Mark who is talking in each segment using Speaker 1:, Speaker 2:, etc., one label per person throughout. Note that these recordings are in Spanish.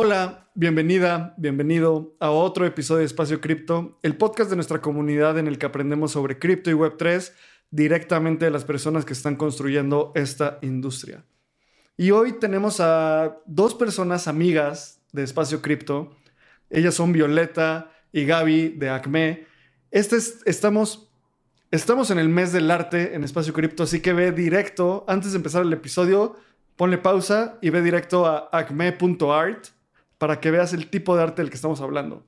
Speaker 1: Hola, bienvenida, bienvenido a otro episodio de Espacio Cripto, el podcast de nuestra comunidad en el que aprendemos sobre cripto y Web3 directamente de las personas que están construyendo esta industria. Y hoy tenemos a dos personas amigas de Espacio Cripto. Ellas son Violeta y Gaby de Acme. Este estamos, estamos en el mes del arte en Espacio Cripto, así que ve directo, antes de empezar el episodio, ponle pausa y ve directo a acme.art para que veas el tipo de arte del que estamos hablando.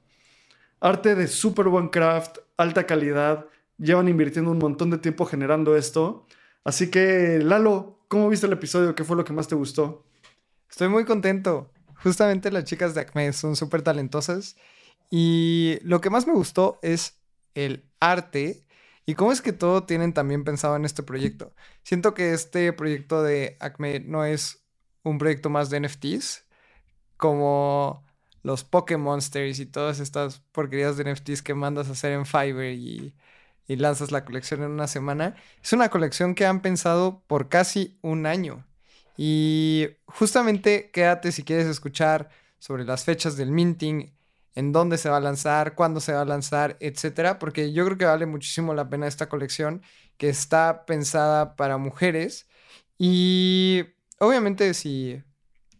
Speaker 1: Arte de super buen craft, alta calidad, llevan invirtiendo un montón de tiempo generando esto. Así que, Lalo, ¿cómo viste el episodio? ¿Qué fue lo que más te gustó?
Speaker 2: Estoy muy contento. Justamente las chicas de Acme son súper talentosas. Y lo que más me gustó es el arte y cómo es que todo tienen también pensado en este proyecto. Siento que este proyecto de Acme no es un proyecto más de NFTs, como los Pokémonsters y todas estas porquerías de NFTs que mandas a hacer en Fiverr y, lanzas la colección en una semana. Es una colección que han pensado por casi un año. Y justamente quédate si quieres escuchar sobre las fechas del minting, en dónde se va a lanzar, cuándo se va a lanzar, etcétera, porque yo creo que vale muchísimo la pena esta colección que está pensada para mujeres. Y obviamente si,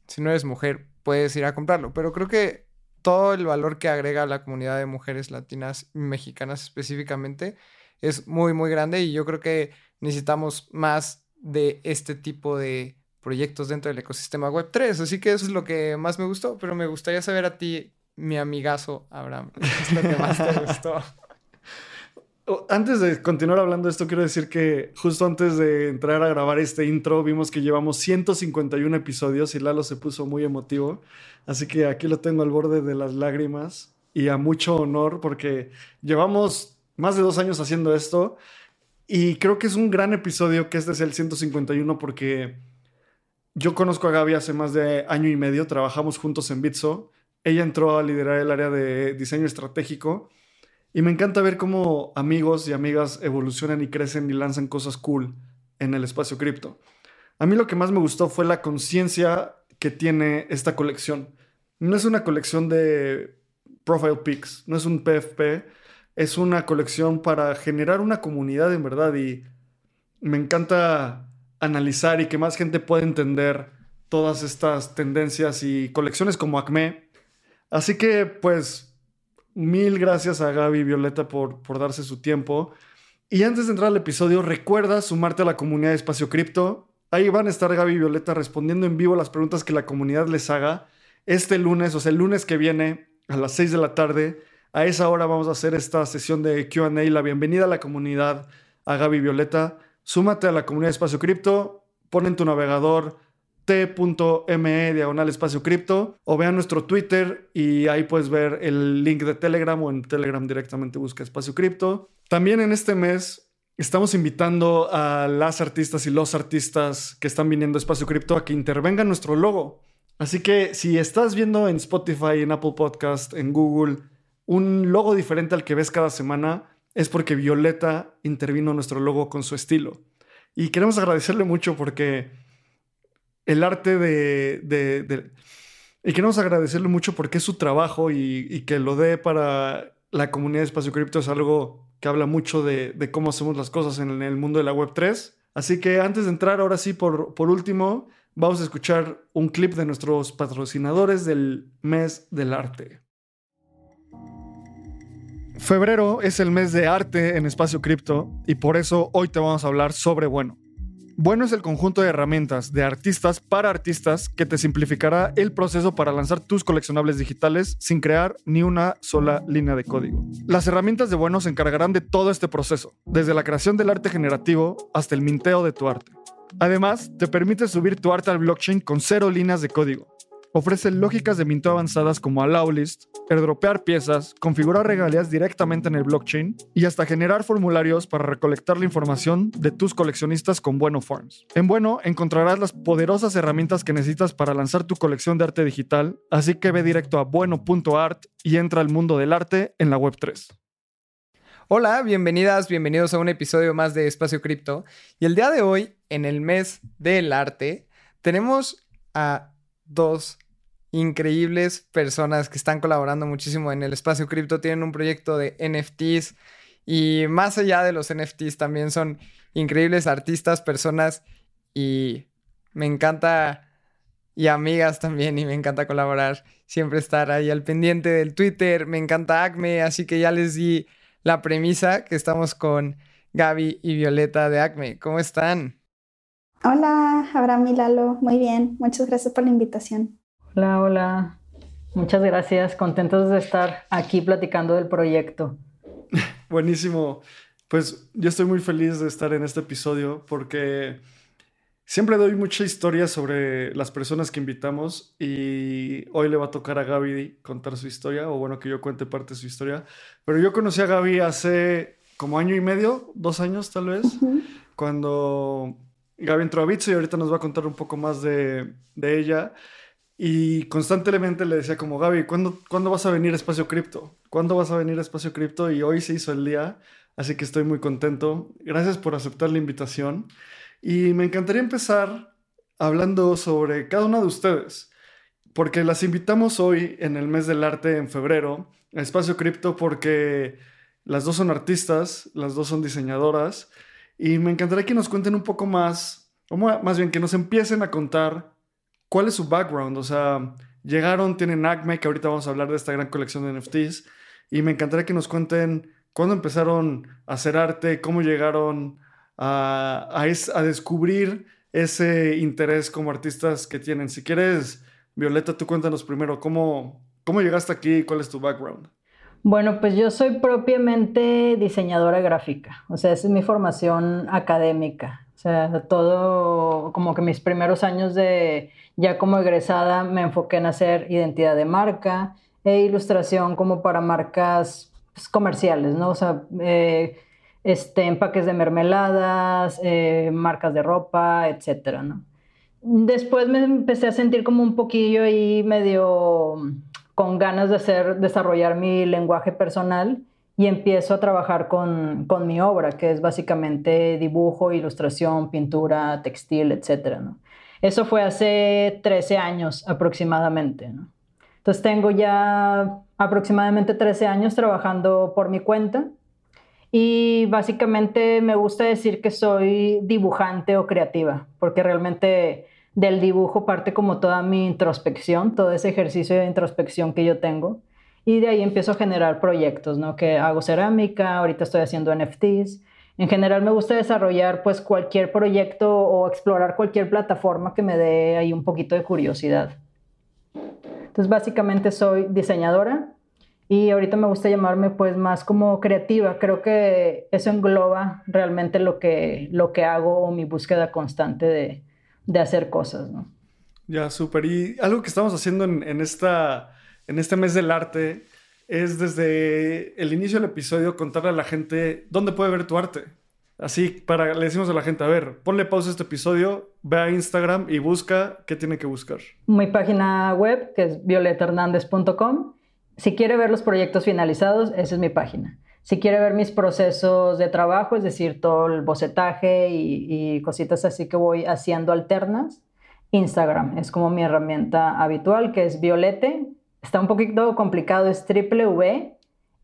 Speaker 2: si no eres mujer, puedes ir a comprarlo. Pero creo que todo el valor que agrega la comunidad de mujeres latinas mexicanas específicamente es muy, muy grande y yo creo que necesitamos más de este tipo de proyectos dentro del ecosistema Web3. Así que eso es lo que más me gustó, pero me gustaría saber a ti, mi amigazo Abraham, ¿qué es lo que más te gustó?
Speaker 1: Antes de continuar hablando de esto, quiero decir que justo antes de entrar a grabar este intro, vimos que llevamos 151 episodios y Lalo se puso muy emotivo. Así que aquí lo tengo al borde de las lágrimas y a mucho honor porque llevamos más de dos años haciendo esto y creo que es un gran episodio que este es el 151 porque yo conozco a Gaby hace más de año y medio, trabajamos juntos en Bitso. Ella entró a liderar el área de diseño estratégico y me encanta ver cómo amigos y amigas evolucionan y crecen y lanzan cosas cool en el espacio cripto. A mí lo que más me gustó fue la conciencia que tiene esta colección. No es una colección de profile pics, no es un PFP, es una colección para generar una comunidad en verdad y me encanta analizar y que más gente pueda entender todas estas tendencias y colecciones como Acme. Así que pues Mil gracias a Gaby y Violeta por, por darse su tiempo. Y antes de entrar al episodio, recuerda sumarte a la comunidad de Espacio Cripto. Ahí van a estar Gaby y Violeta respondiendo en vivo las preguntas que la comunidad les haga. Este lunes, o sea, el lunes que viene a las 6 de la tarde, a esa hora vamos a hacer esta sesión de QA. La bienvenida a la comunidad, a Gaby y Violeta. Súmate a la comunidad de Espacio Cripto, pon en tu navegador t.me diagonal espacio cripto o vean nuestro Twitter y ahí puedes ver el link de Telegram o en Telegram directamente busca espacio cripto. También en este mes estamos invitando a las artistas y los artistas que están viniendo a espacio cripto a que intervengan nuestro logo. Así que si estás viendo en Spotify, en Apple Podcast, en Google, un logo diferente al que ves cada semana, es porque Violeta intervino nuestro logo con su estilo. Y queremos agradecerle mucho porque el arte de, Y queremos agradecerle mucho porque es su trabajo y, que lo dé para la comunidad de Espacio Cripto es algo que habla mucho de, cómo hacemos las cosas en el mundo de la Web3. Así que antes de entrar, ahora sí, por, por último, vamos a escuchar un clip de nuestros patrocinadores del mes del arte. Febrero es el mes de arte en Espacio Cripto y por eso hoy te vamos a hablar sobre Bueno. Bueno es el conjunto de herramientas de artistas para artistas que te simplificará el proceso para lanzar tus coleccionables digitales sin crear ni una sola línea de código. Las herramientas de Bueno se encargarán de todo este proceso, desde la creación del arte generativo hasta el minteo de tu arte. Además, te permite subir tu arte al blockchain con cero líneas de código. Ofrece lógicas de minto avanzadas como allow list, airdropear piezas, configurar regalías directamente en el blockchain y hasta generar formularios para recolectar la información de tus coleccionistas con Bueno Forms. En Bueno encontrarás las poderosas herramientas que necesitas para lanzar tu colección de arte digital, así que ve directo a bueno.art y entra al mundo del arte en la Web3.
Speaker 2: Hola, bienvenidas, bienvenidos a un episodio más de Espacio Cripto. Y el día de hoy, en el mes del arte, tenemos a dos increíbles personas que están colaborando muchísimo en el espacio cripto. Tienen un proyecto de NFTs y más allá de los NFTs también son increíbles artistas, personas y me encanta y amigas también y me encanta colaborar, siempre estar ahí al pendiente del Twitter, me encanta Acme, así que ya les di la premisa que estamos con Gaby y Violeta de Acme. ¿Cómo están?
Speaker 3: Hola, Abraham y Lalo. Muy bien. Muchas gracias por la invitación.
Speaker 4: Hola, hola. Muchas gracias. Contentos de estar aquí platicando del proyecto.
Speaker 1: Buenísimo. Pues yo estoy muy feliz de estar en este episodio porque siempre doy mucha historia sobre las personas que invitamos y hoy le va a tocar a Gaby contar su historia, o bueno, que yo cuente parte de su historia. Pero yo conocí a Gaby hace como año y medio, dos años tal vez, cuando Gaby entró a Bitso y ahorita nos va a contar un poco más de, ella. Y constantemente le decía como, Gaby, ¿cuándo, ¿cuándo vas a venir a Espacio Cripto? ¿Cuándo vas a venir a Espacio Cripto? Y hoy se hizo el día, así que estoy muy contento. Gracias por aceptar la invitación. Y me encantaría empezar hablando sobre cada una de ustedes, porque las invitamos hoy en el mes del arte en febrero a Espacio Cripto porque las dos son artistas, las dos son diseñadoras y me encantaría que nos cuenten un poco más, o más bien que nos empiecen a contar cuál es su background. O sea, llegaron, tienen Acme, que ahorita vamos a hablar de esta gran colección de NFTs. Y me encantaría que nos cuenten cuándo empezaron a hacer arte, cómo llegaron a, a, descubrir ese interés como artistas que tienen. Si quieres, Violeta, tú cuéntanos primero cómo, cómo llegaste aquí y cuál es tu background.
Speaker 4: Bueno, pues yo soy propiamente diseñadora gráfica, o sea, esa es mi formación académica. O sea, todo, como que mis primeros años de, ya como egresada, me enfoqué en hacer identidad de marca e ilustración como para marcas pues, comerciales, ¿no? O sea, eh, este, empaques de mermeladas, eh, marcas de ropa, etcétera, ¿no? Después me empecé a sentir como un poquillo ahí medio con ganas de hacer, desarrollar mi lenguaje personal y empiezo a trabajar con, con mi obra, que es básicamente dibujo, ilustración, pintura, textil, etc. ¿no? Eso fue hace 13 años aproximadamente. ¿no? Entonces tengo ya aproximadamente 13 años trabajando por mi cuenta y básicamente me gusta decir que soy dibujante o creativa, porque realmente del dibujo parte como toda mi introspección, todo ese ejercicio de introspección que yo tengo. Y de ahí empiezo a generar proyectos, ¿no? Que hago cerámica, ahorita estoy haciendo NFTs. En general me gusta desarrollar pues cualquier proyecto o explorar cualquier plataforma que me dé ahí un poquito de curiosidad. Entonces básicamente soy diseñadora y ahorita me gusta llamarme pues más como creativa. Creo que eso engloba realmente lo que, lo que hago o mi búsqueda constante de, de hacer cosas, ¿no?
Speaker 1: Ya, súper. Y algo que estamos haciendo en, esta, en este mes del arte es desde el inicio del episodio contarle a la gente dónde puede ver tu arte. Así, para, le decimos a la gente, a ver, ponle pausa a este episodio, ve a Instagram y busca qué tiene que buscar.
Speaker 4: Mi página web, que es violetahernandez.com. Si quiere ver los proyectos finalizados, esa es mi página. Si quiere ver mis procesos de trabajo, es decir, todo el bocetaje y, cositas así que voy haciendo alternas, Instagram es como mi herramienta habitual, que es Violete. Está un poquito complicado, es triple V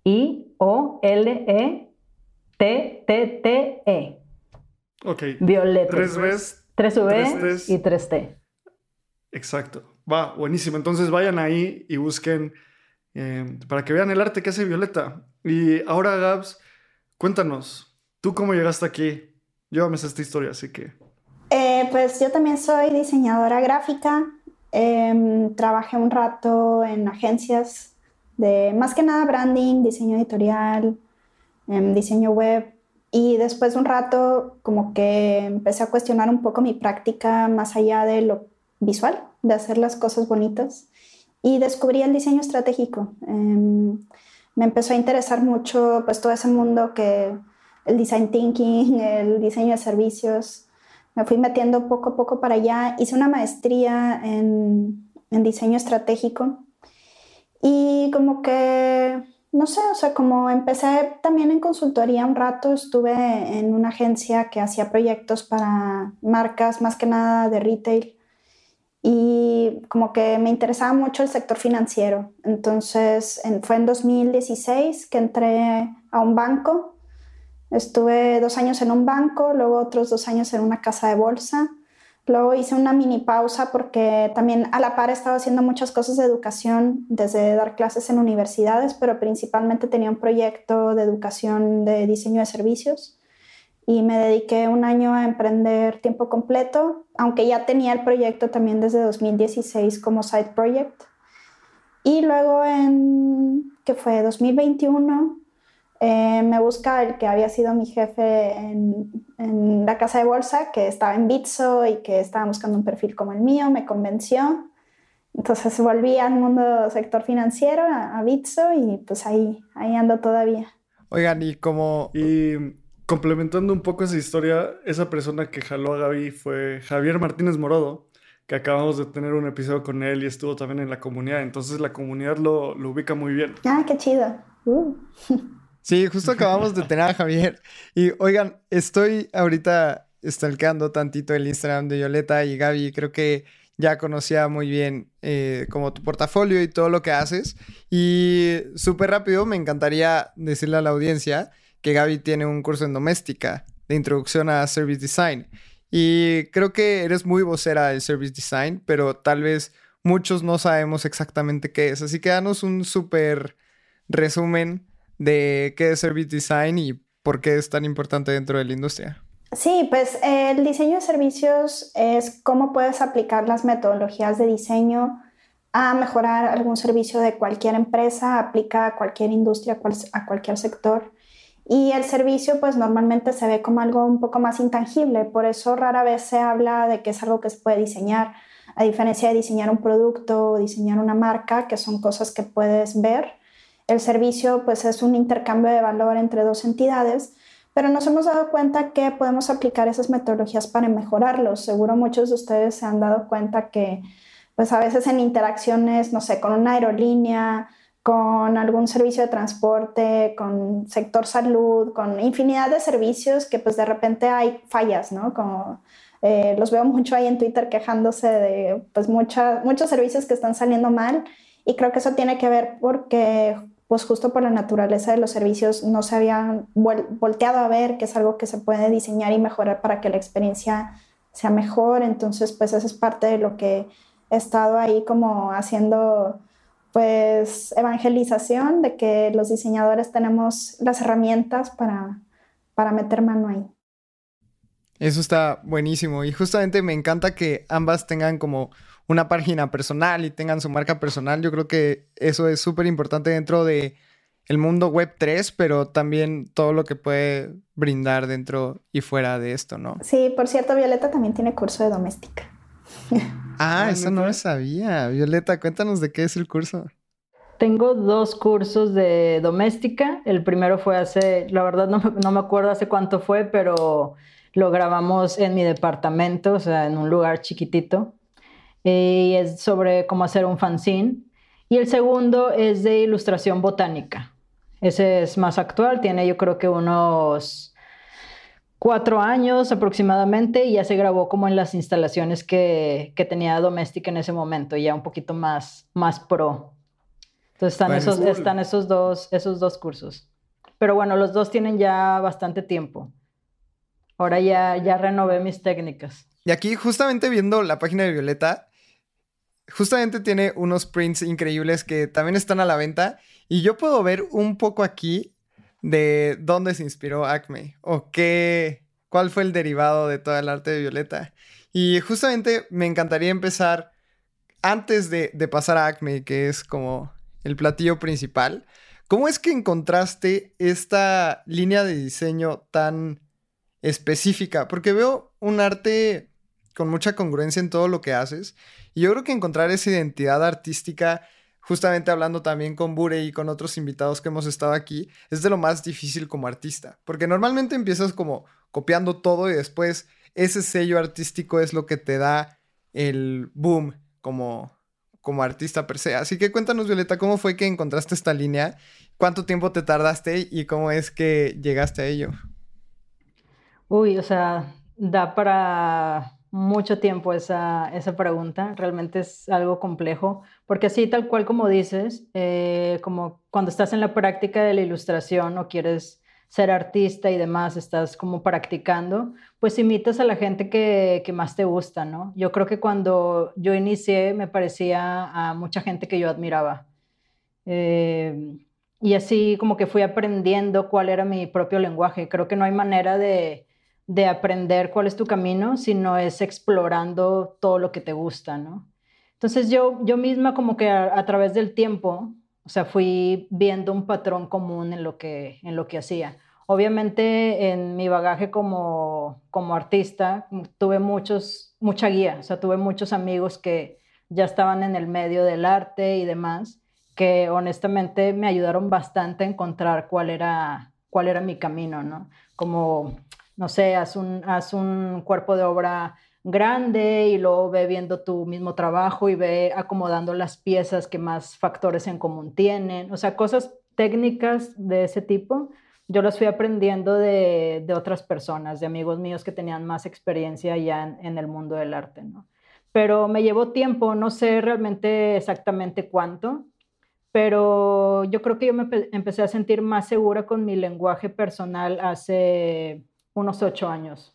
Speaker 4: I O L E T T T E.
Speaker 1: Ok.
Speaker 4: Violete.
Speaker 1: Tres veces.
Speaker 4: Tres V y tres T.
Speaker 1: Exacto. Va, buenísimo. Entonces vayan ahí y busquen eh, para que vean el arte que hace Violeta. Y ahora, Gabs, cuéntanos, ¿tú cómo llegaste aquí? Llévame esta historia, así que...
Speaker 3: Eh, pues yo también soy diseñadora gráfica. Em, trabajé un rato en agencias de más que nada branding, diseño editorial, em, diseño web. y después de un rato como que empecé a cuestionar un poco mi práctica más allá de lo visual, de hacer las cosas bonitas y descubrí el diseño estratégico. Em, me empezó a interesar mucho pues todo ese mundo que el design thinking, el diseño de servicios. Me fui metiendo poco a poco para allá. Hice una maestría en, en diseño estratégico y como que no sé, o sea, como empecé también en consultoría un rato, estuve en una agencia que hacía proyectos para marcas, más que nada de retail, y como que me interesaba mucho el sector financiero. Entonces, fue en 2016 que entré a un banco, estuve dos años en un banco, luego otros dos años en una casa de bolsa. Luego hice una mini pausa porque también a la par estaba haciendo muchas cosas de educación, desde dar clases en universidades, pero principalmente tenía un proyecto de educación de diseño de servicios. Y me dediqué un año a emprender tiempo completo, aunque ya tenía el proyecto también desde 2016 como side project. Y luego en, que fue 2021, eh, me busca el que había sido mi jefe en, en, la casa de bolsa, que estaba en Bitso y que estaba buscando un perfil como el mío, me convenció. Entonces volví al mundo sector financiero, a, a Bitso, y pues ahí, ahí ando todavía.
Speaker 2: Oigan, y como...
Speaker 1: Y complementando un poco esa historia, esa persona que jaló a Gaby fue Javier Martínez Morodo, que acabamos de tener un episodio con él y estuvo también en la comunidad. Entonces la comunidad lo, lo ubica muy bien.
Speaker 3: Ah, qué chido. Uh.
Speaker 2: Sí, justo acabamos de tener a Javier. Y oigan, estoy ahorita stalkeando tantito el Instagram de Violeta y Gaby. Creo que ya conocía muy bien eh, como tu portafolio y todo lo que haces. Y súper rápido me encantaría decirle a la audiencia que Gaby tiene un curso en doméstica de introducción a Service Design. Y creo que eres muy vocera del Service Design, pero tal vez muchos no sabemos exactamente qué es. Así que danos un súper resumen de qué es Service Design y por qué es tan importante dentro de la industria.
Speaker 3: Sí, pues el diseño de servicios es cómo puedes aplicar las metodologías de diseño a mejorar algún servicio de cualquier empresa, aplica a cualquier industria, a cualquier sector. Y el servicio pues normalmente se ve como algo un poco más intangible, por eso rara vez se habla de que es algo que se puede diseñar, a diferencia de diseñar un producto o diseñar una marca, que son cosas que puedes ver el servicio pues es un intercambio de valor entre dos entidades, pero nos hemos dado cuenta que podemos aplicar esas metodologías para mejorarlos. Seguro muchos de ustedes se han dado cuenta que pues a veces en interacciones, no sé, con una aerolínea, con algún servicio de transporte, con sector salud, con infinidad de servicios que pues de repente hay fallas, ¿no? Como eh, los veo mucho ahí en Twitter quejándose de pues muchos servicios que están saliendo mal y creo que eso tiene que ver porque pues justo por la naturaleza de los servicios no se habían volteado a ver que es algo que se puede diseñar y mejorar para que la experiencia sea mejor. Entonces, pues eso es parte de lo que he estado ahí como haciendo pues evangelización de que los diseñadores tenemos las herramientas para, para meter mano ahí.
Speaker 2: Eso está buenísimo y justamente me encanta que ambas tengan como una página personal y tengan su marca personal. Yo creo que eso es súper importante dentro de el mundo web 3, pero también todo lo que puede brindar dentro y fuera de esto, ¿no?
Speaker 3: Sí, por cierto, Violeta también tiene curso de doméstica.
Speaker 2: ah, eso no lo sabía. Violeta, cuéntanos de qué es el curso.
Speaker 4: Tengo dos cursos de doméstica. El primero fue hace, la verdad no, no me acuerdo hace cuánto fue, pero lo grabamos en mi departamento, o sea, en un lugar chiquitito y es sobre cómo hacer un fanzine. Y el segundo es de ilustración botánica. Ese es más actual, tiene yo creo que unos cuatro años aproximadamente y ya se grabó como en las instalaciones que, que tenía doméstica en ese momento, ya un poquito más, más pro. Entonces están, esos, están esos, dos, esos dos cursos. Pero bueno, los dos tienen ya bastante tiempo. Ahora ya, ya renové mis técnicas.
Speaker 2: Y aquí justamente viendo la página de Violeta, justamente tiene unos prints increíbles que también están a la venta. Y yo puedo ver un poco aquí de dónde se inspiró Acme o qué, cuál fue el derivado de todo el arte de Violeta. Y justamente me encantaría empezar antes de, pasar a Acme, que es como el platillo principal, ¿Cómo es que encontraste esta línea de diseño tan específica? Porque veo un arte con mucha congruencia en todo lo que haces. Y yo creo que encontrar esa identidad artística, justamente hablando también con Bure y con otros invitados que hemos estado aquí, es de lo más difícil como artista. Porque normalmente empiezas como copiando todo y después ese sello artístico es lo que te da el boom como, como artista per se. Así que cuéntanos, Violeta, ¿cómo fue que encontraste esta línea? ¿Cuánto tiempo te tardaste y cómo es que llegaste a ello?
Speaker 4: Uy, o sea, da para mucho tiempo esa, esa pregunta. Realmente es algo complejo, porque así tal cual como dices, eh, como cuando estás en la práctica de la ilustración o quieres ser artista y demás, estás como practicando, pues imitas a la gente que, que, más te gusta, ¿no? Yo creo que cuando yo inicié me parecía a mucha gente que yo admiraba. Eh, y así como que fui aprendiendo cuál era mi propio lenguaje. Creo que no hay manera de, de aprender cuál es tu camino, sino es explorando todo lo que te gusta, ¿no? Entonces yo, yo misma como que a, a través del tiempo o sea, fui viendo un patrón común en lo que, en lo que hacía. Obviamente en mi bagaje como, como artista tuve muchos, mucha guía, o sea, tuve muchos amigos que ya estaban en el medio del arte y demás, que honestamente me ayudaron bastante a encontrar cuál era, cuál era mi camino, ¿no? Como, no sé, haz un, un cuerpo de obra grande y luego ve viendo tu mismo trabajo y ve acomodando las piezas que más factores en común tienen. O sea, cosas técnicas de ese tipo, yo las fui aprendiendo de, de otras personas, de amigos míos que tenían más experiencia ya en, en, el mundo del arte, ¿no? Pero me llevó tiempo, no sé realmente exactamente cuánto, pero yo creo que yo me empecé a sentir más segura con mi lenguaje personal hace unos ocho años.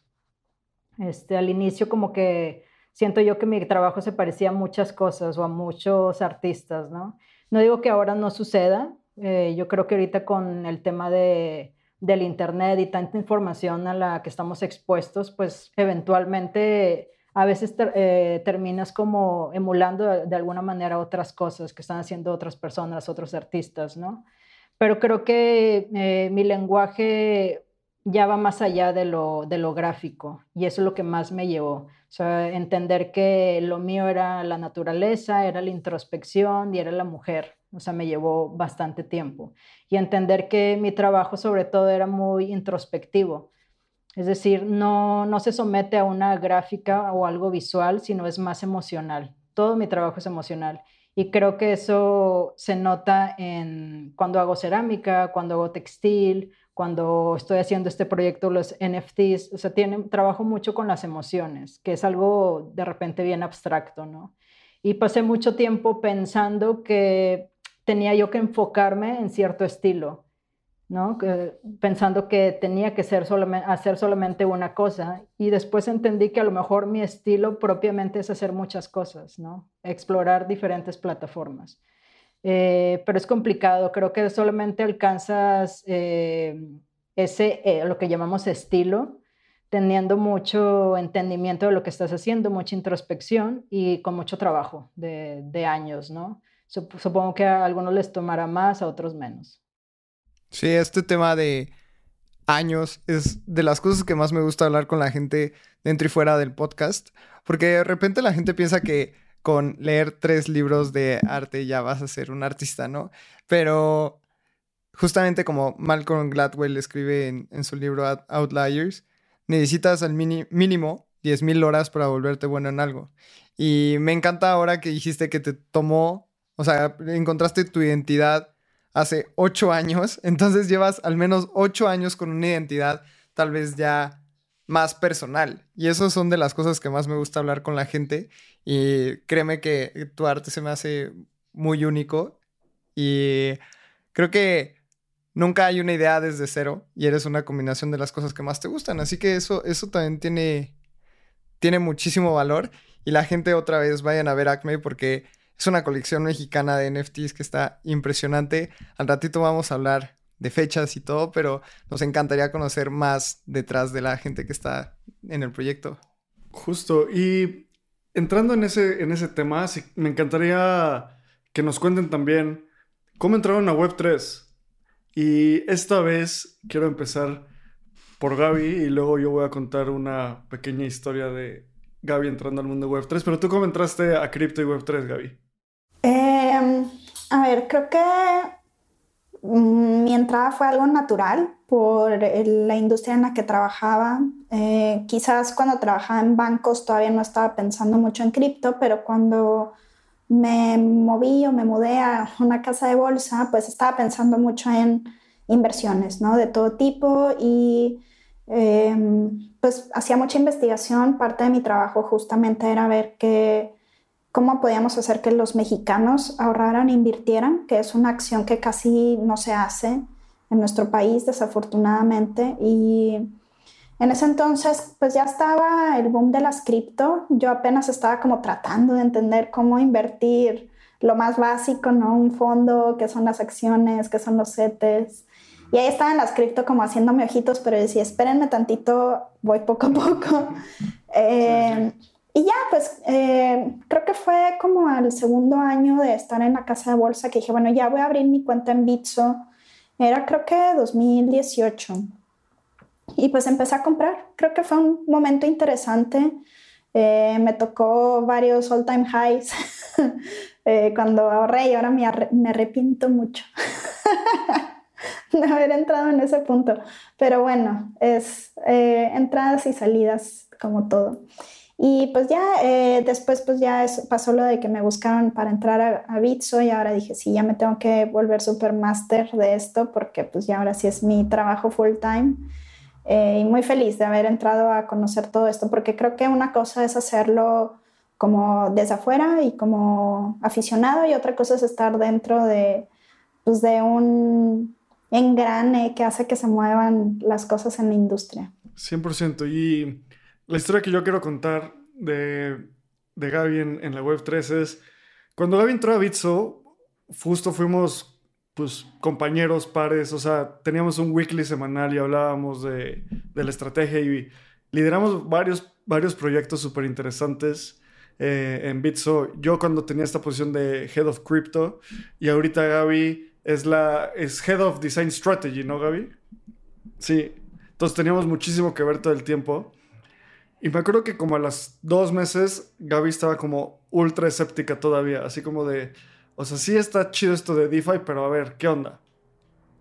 Speaker 4: Este, al inicio como que siento yo que mi trabajo se parecía a muchas cosas o a muchos artistas, ¿no? No digo que ahora no suceda, eh, yo creo que ahorita con el tema de, del Internet y tanta información a la que estamos expuestos, pues eventualmente a veces ter, eh, terminas como emulando de, de, alguna manera otras cosas que están haciendo otras personas, otros artistas, ¿no? Pero creo que eh, mi lenguaje ya va más allá de lo, de lo gráfico y eso es lo que más me llevó. O entender que lo mío era la naturaleza, era la introspección y era la mujer. O sea, me llevó bastante tiempo. Y entender que mi trabajo sobre todo era muy introspectivo. Es decir, no, no se somete a una gráfica o algo visual, sino es más emocional. Todo mi trabajo es emocional. Y creo que eso se nota en cuando hago cerámica, cuando hago textil, cuando estoy haciendo este proyecto, los NFTs, o sea, tienen, trabajo mucho con las emociones, que es algo de repente bien abstracto, ¿no? Y pasé mucho tiempo pensando que tenía yo que enfocarme en cierto estilo, ¿no? Que, pensando que tenía que ser solamente, hacer solamente una cosa. Y después entendí que a lo mejor mi estilo propiamente es hacer muchas cosas, ¿no? Explorar diferentes plataformas. Eh, pero es complicado. Creo que solamente alcanzas eh, ese, eh, lo que llamamos estilo, teniendo mucho entendimiento de lo que estás haciendo, mucha introspección y con mucho trabajo de, de años, ¿no? Supongo que a algunos les tomará más, a otros menos.
Speaker 2: Sí, este tema de años es de las cosas que más me gusta hablar con la gente dentro y fuera del podcast, porque de repente la gente piensa que con leer tres libros de arte ya vas a ser un artista, ¿no? Pero justamente como Malcolm Gladwell escribe en, su libro Outliers, necesitas al mínimo 10.000 horas para volverte bueno en algo. Y me encanta ahora que dijiste que te tomó, o sea, encontraste tu identidad hace ocho años, entonces llevas al menos ocho años con una identidad tal vez ya más personal. Y eso son de las cosas que más me gusta hablar con la gente. Y créeme que tu arte se me hace muy único. Y creo que nunca hay una idea desde cero y eres una combinación de las cosas que más te gustan. Así que eso, eso también tiene, tiene muchísimo valor. Y la gente otra vez vayan a ver Acme porque es una colección mexicana de NFTs que está impresionante. Al ratito vamos a hablar de fechas y todo, pero nos encantaría conocer más detrás de la gente que está en el proyecto.
Speaker 1: Justo, y entrando en ese, en ese tema, me encantaría que nos cuenten también cómo entraron a Web3. Y esta vez quiero empezar por Gaby y luego yo voy a contar una pequeña historia de Gaby entrando al mundo Web 3. Pero tú cómo entraste a cripto y Web 3, Gaby?
Speaker 3: Em, a ver, creo que mi entrada fue algo natural por la industria en la que trabajaba. Eh, quizás cuando trabajaba en bancos todavía no estaba pensando mucho en cripto, pero cuando me moví o me mudé a una casa de bolsa, pues estaba pensando mucho en inversiones, ¿no? De todo tipo y em, pues hacía mucha investigación. Parte de mi trabajo justamente era ver que, cómo podíamos hacer que los mexicanos ahorraran e invirtieran, que es una acción que casi no se hace en nuestro país, desafortunadamente. Y en ese entonces, pues ya estaba el boom de las cripto. Yo apenas estaba como tratando de entender cómo invertir lo más básico, ¿no? Un fondo, qué son las acciones, qué son los CETES. Y ahí estaban las cripto como haciéndome ojitos, pero decía, espérenme tantito, voy poco a poco. Eh, y ya, pues eh, creo que fue como al segundo año de estar en la casa de bolsa que dije, bueno, ya voy a abrir mi cuenta en Bitso era creo que 2018. Y pues empecé a comprar. Creo que fue un momento interesante. Eh, me tocó varios all time highs eh, cuando ahorré y ahora me, me arrepiento mucho de haber entrado en ese punto. Pero bueno, es eh, entradas y salidas como todo. Y pues ya eh, después pues ya pasó lo de que me buscaron para entrar a, a, Bitso y ahora dije, sí, ya me tengo que volver supermaster de esto porque pues ya ahora sí es mi trabajo full time. Eh, y muy feliz de haber entrado a conocer todo esto porque creo que una cosa es hacerlo como desde afuera y como aficionado y otra cosa es estar dentro de, pues de un engrane que hace que se muevan las cosas en la industria.
Speaker 1: 100%. Y la historia que yo quiero contar de, de Gaby en, la Web 3 es, cuando Gaby entró a Bitso, justo fuimos pues compañeros, pares, o sea, teníamos un weekly semanal y hablábamos de, de la estrategia y lideramos varios, varios proyectos súper interesantes eh, en Bitso. Yo cuando tenía esta posición de Head of Crypto y ahorita Gaby es la es Head of Design Strategy, ¿no, Gaby? Sí. Entonces teníamos muchísimo que ver todo el tiempo. Y me acuerdo que como a las dos meses, Gaby estaba como ultra escéptica todavía, así como de, o sea, sí está chido esto de DeFi, pero a ver, ¿qué onda?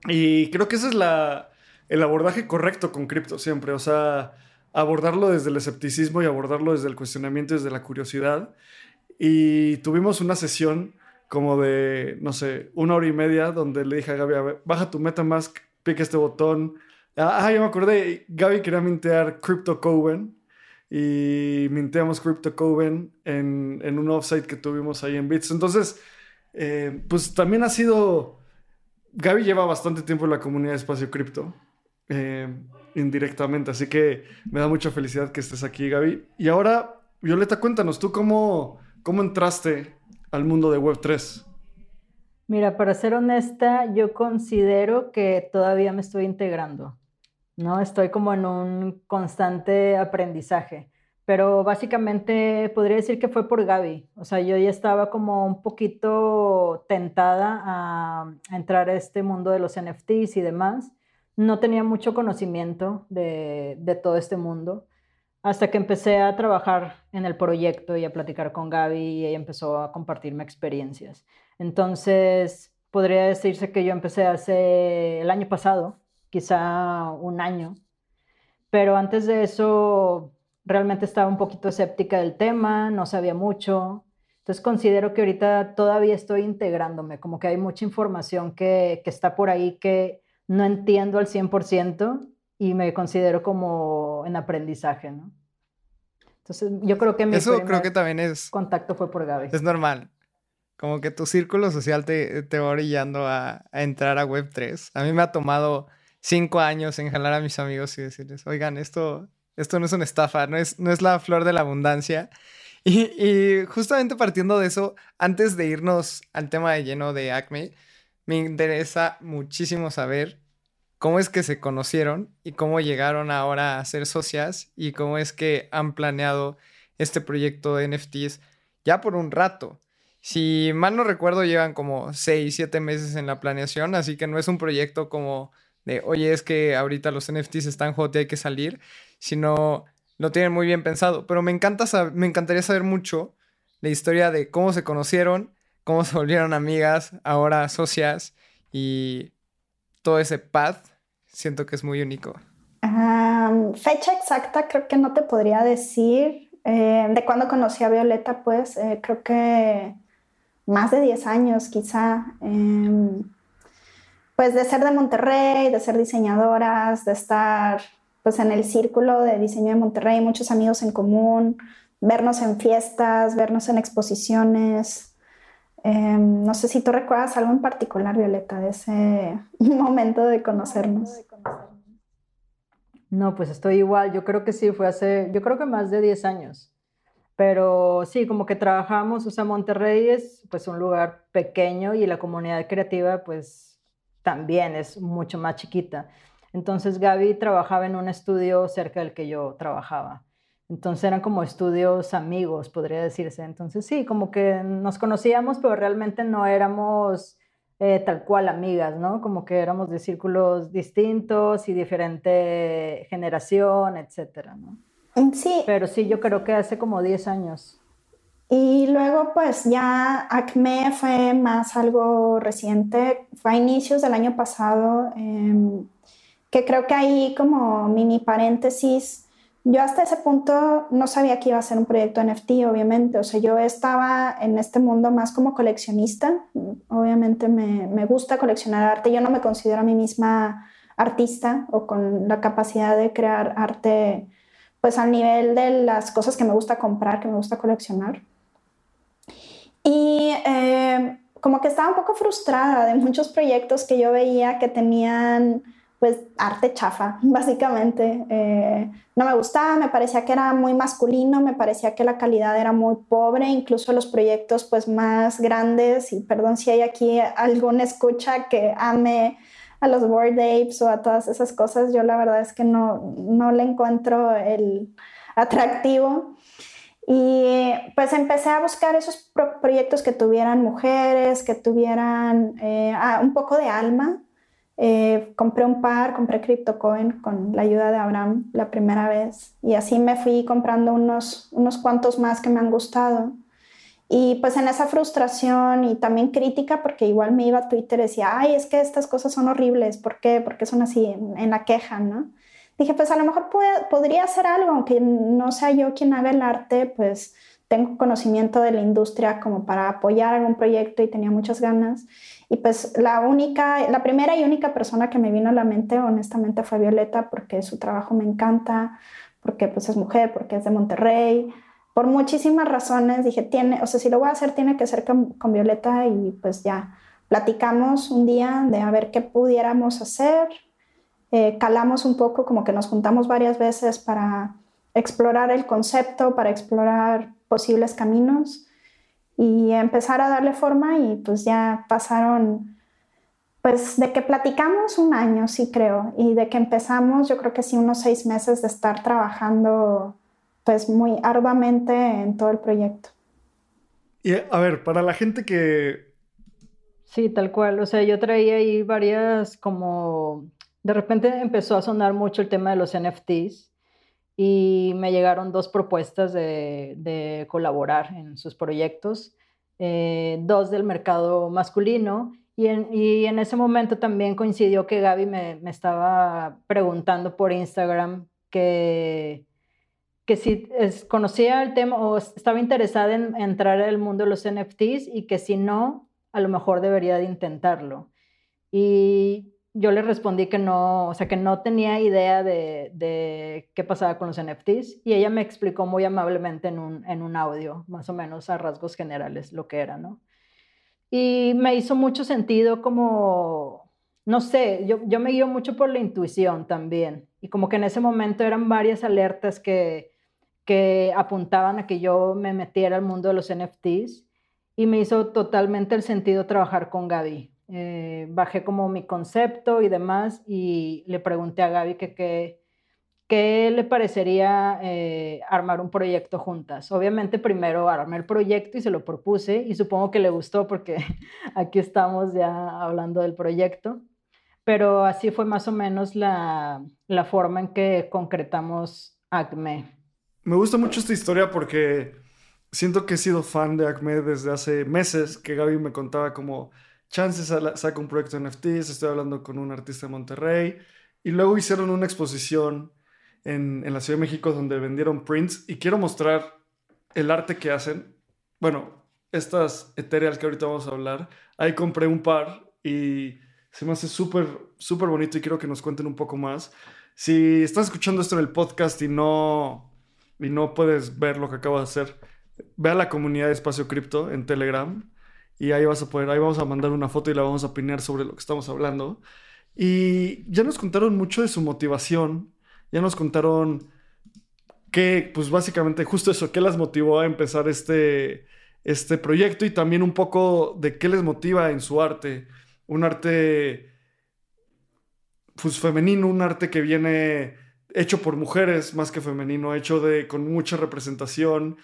Speaker 1: Y creo que ese es la, el abordaje correcto con cripto siempre, o sea, abordarlo desde el escepticismo y abordarlo desde el cuestionamiento y desde la curiosidad. Y tuvimos una sesión como de, no sé, una hora y media donde le dije a Gaby, a ver, baja tu Metamask, pica este botón. Ah, ah, yo me acordé, Gaby quería mintear Crypto Coven y minteamos Crypto Coven en, en, un offsite que tuvimos ahí en Bits. Entonces, eh, pues también ha sido. Gaby lleva bastante tiempo en la comunidad de Espacio Cripto, eh, indirectamente, así que me da mucha felicidad que estés aquí, Gaby. Y ahora, Violeta, cuéntanos, ¿tú cómo, cómo entraste al mundo de Web3?
Speaker 4: Mira, para ser honesta, yo considero que todavía me estoy integrando. ¿No? Estoy como en un constante aprendizaje, pero básicamente podría decir que fue por Gaby, o sea, yo ya estaba como un poquito tentada a, entrar a este mundo de los NFTs y demás, no tenía mucho conocimiento de, de todo este mundo, hasta que empecé a trabajar en el proyecto y a platicar con Gaby y ella empezó a compartirme experiencias. Entonces, podría decirse que yo empecé hace el año pasado quizá un año. Pero antes de eso, realmente estaba un poquito escéptica del tema, no sabía mucho. Entonces considero que ahorita todavía estoy integrándome, como que hay mucha información que, que está por ahí que no entiendo al 100% y me considero como en aprendizaje, ¿no? Entonces yo creo que mi
Speaker 2: Eso creo que también es...
Speaker 4: contacto fue por Gaby.
Speaker 2: Es normal. Como que tu círculo social te, te va orillando a, a entrar a Web3. A mí me ha tomado cinco años en jalar a mis amigos y decirles, oigan, esto, esto no es una estafa, no es, no es la flor de la abundancia. Y, y, justamente partiendo de eso, antes de irnos al tema de lleno de Acme, me interesa muchísimo saber cómo es que se conocieron y cómo llegaron ahora a ser socias y cómo es que han planeado este proyecto de NFTs ya por un rato. Si mal no recuerdo, llevan como 6, 7 meses en la planeación, así que no es un proyecto como de, oye, es que ahorita los NFTs están hot y hay que salir, sino lo tienen muy bien pensado. Pero me, encanta me encantaría saber mucho la historia de cómo se conocieron, cómo se volvieron amigas, ahora socias y todo ese path. Siento que es muy único.
Speaker 3: fecha exacta creo que no te podría decir. Eh, de cuando conocí a Violeta, pues eh, creo que más de 10 años quizá. Em, pues de ser de Monterrey, de ser diseñadoras, de estar pues en el círculo de diseño de Monterrey, muchos amigos en común, vernos en fiestas, vernos en exposiciones. Em, no sé si tú recuerdas algo en particular, Violeta, de ese momento de conocernos.
Speaker 4: No, pues estoy igual. Yo creo que sí, fue hace, yo creo que más de 10 años. Pero sí, como que trabajamos, o sea, Monterrey es pues un lugar pequeño y la comunidad creativa pues también es mucho más chiquita. Entonces Gaby trabajaba en un estudio cerca del que yo trabajaba. Entonces eran como estudios amigos, podría decirse. Entonces sí, como que nos conocíamos, pero realmente no éramos eh, tal cual amigas, ¿no? Como que éramos de círculos distintos y diferente generación, etcétera, ¿no?
Speaker 3: Sí.
Speaker 4: Pero sí, yo creo que hace como 10 años.
Speaker 3: Y luego, pues ya ACME fue más algo reciente, fue a inicios del año pasado. Eh, que creo que ahí como mini paréntesis, yo hasta ese punto no sabía que iba a ser un proyecto NFT, obviamente, o sea, yo estaba en este mundo más como coleccionista, obviamente me, me gusta coleccionar arte, yo no me considero a mí misma artista o con la capacidad de crear arte pues al nivel de las cosas que me gusta comprar, que me gusta coleccionar. Y eh, como que estaba un poco frustrada de muchos proyectos que yo veía que tenían pues arte chafa, básicamente. Eh, no me gustaba, me parecía que era muy masculino, me parecía que la calidad era muy pobre, incluso los proyectos pues más grandes, y perdón si hay aquí alguna escucha que ame a los Board Apes o a todas esas cosas, yo la verdad es que no, no le encuentro el atractivo. Y pues empecé a buscar esos proyectos que tuvieran mujeres, que tuvieran eh, ah, un poco de alma, eh, compré un par, compré CryptoCoin con la ayuda de Abraham la primera vez y así me fui comprando unos, unos cuantos más que me han gustado. Y pues en esa frustración y también crítica, porque igual me iba a Twitter y decía, ay, es que estas cosas son horribles, ¿por qué? Porque son así en, la queja, ¿no? Dije, pues a lo mejor podría hacer algo, aunque no sea yo quien haga el arte, pues tengo conocimiento de la industria como para apoyar algún proyecto y tenía muchas ganas. Y pues la única, la primera y única persona que me vino a la mente, honestamente, fue Violeta, porque su trabajo me encanta, porque pues es mujer, porque es de Monterrey, por muchísimas razones. Dije, tiene, o sea, si lo voy a hacer, tiene que ser con, Violeta y pues ya platicamos un día de a ver qué pudiéramos hacer. Eh, calamos un poco, como que nos juntamos varias veces para explorar el concepto, para explorar posibles caminos y empezar a darle forma y pues ya pasaron, pues de que platicamos un año, sí creo, y de que empezamos yo creo que sí unos seis meses de estar trabajando pues muy arduamente en todo el proyecto.
Speaker 1: Y a ver, para la gente que...
Speaker 4: Sí, tal cual, o sea, yo traía ahí varias como... De repente empezó a sonar mucho el tema de los NFTs y me llegaron dos propuestas de, colaborar en sus proyectos, eh, dos del mercado masculino y en, ese momento también coincidió que Gaby me, estaba preguntando por Instagram que, que si conocía el tema o estaba interesada en entrar al mundo de los NFTs y que si no, a lo mejor debería de intentarlo. Y yo le respondí que no, o sea, que no tenía idea de, qué pasaba con los NFTs y ella me explicó muy amablemente en un, en un audio, más o menos a rasgos generales, lo que era, ¿no? Y me hizo mucho sentido como, no sé, yo, yo me guío mucho por la intuición también y como que en ese momento eran varias alertas que, que apuntaban a que yo me metiera al mundo de los NFTs y me hizo totalmente el sentido trabajar con Gaby eh, bajé como mi concepto y demás y le pregunté a Gaby que ¿qué le parecería eh, armar un proyecto juntas? Obviamente primero armé el proyecto y se lo propuse y supongo que le gustó porque aquí estamos ya hablando del proyecto, pero así fue más o menos la, la forma en que concretamos ACME.
Speaker 1: Me gusta mucho esta historia porque siento que he sido fan de ACME desde hace meses, que Gaby me contaba como chances saca un proyecto de NFTs, estoy hablando con un artista de Monterrey, y luego hicieron una exposición en, la Ciudad de México donde vendieron prints y quiero mostrar el arte que hacen. Bueno, estas etéreas que ahorita vamos a hablar, ahí compré un par y se me hace súper, súper bonito y quiero que nos cuenten un poco más. Si estás escuchando esto en el podcast y no, y no puedes ver lo que acabo de hacer, ve a la comunidad de Espacio Cripto en Telegram y ahí vas a poder, ahí vamos a mandar una foto y la vamos a opinar sobre lo que estamos hablando. Y ya nos contaron mucho de su motivación ya nos contaron que, pues básicamente justo eso, qué las motivó a empezar este, este proyecto y también un poco de qué les motiva en su arte. Un arte, pues femenino, un arte que viene hecho por mujeres más que femenino, hecho de, con mucha representación.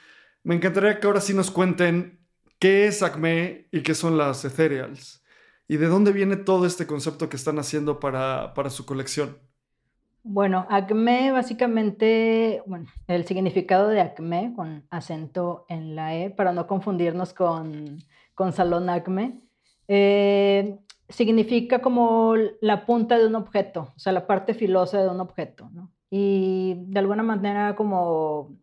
Speaker 1: Me encantaría que ahora sí nos cuenten qué es Acme y qué son las Ethereals y de dónde viene todo este concepto que están haciendo para, para su colección.
Speaker 4: Bueno, acme básicamente, bueno, el significado de acme con acento en la E para no confundirnos con, con salón acme, eh, significa como la punta de un objeto, o sea, la parte filosa de un objeto, ¿no? Y de alguna manera como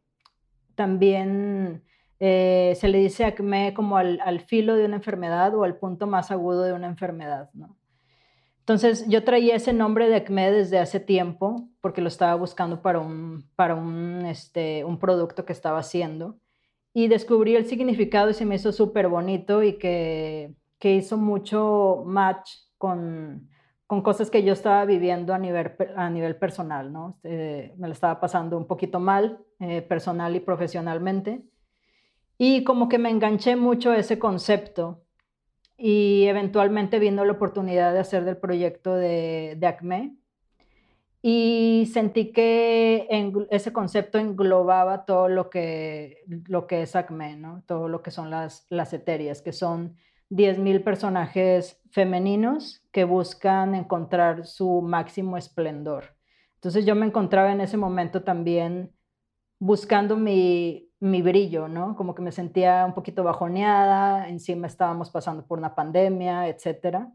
Speaker 4: también eh, se le dice acme como al, al filo de una enfermedad o al punto más agudo de una enfermedad, ¿no? Entonces yo traía ese nombre de Acme desde hace tiempo porque lo estaba buscando para un, para un, este, un producto que estaba haciendo y descubrí el significado y se me hizo súper bonito y que, que, hizo mucho match con, con, cosas que yo estaba viviendo a nivel, a nivel personal, ¿no? Este, me lo estaba pasando un poquito mal, eh, personal y profesionalmente. Y como que me enganché mucho a ese concepto y eventualmente vino la oportunidad de hacer del proyecto de, de ACME y sentí que ese concepto englobaba todo lo que, lo que es ACME, ¿no? todo lo que son las, las eterias, que son 10.000 personajes femeninos que buscan encontrar su máximo esplendor. Entonces yo me encontraba en ese momento también buscando mi, mi brillo, ¿no? Como que me sentía un poquito bajoneada, encima estábamos pasando por una pandemia, etcétera.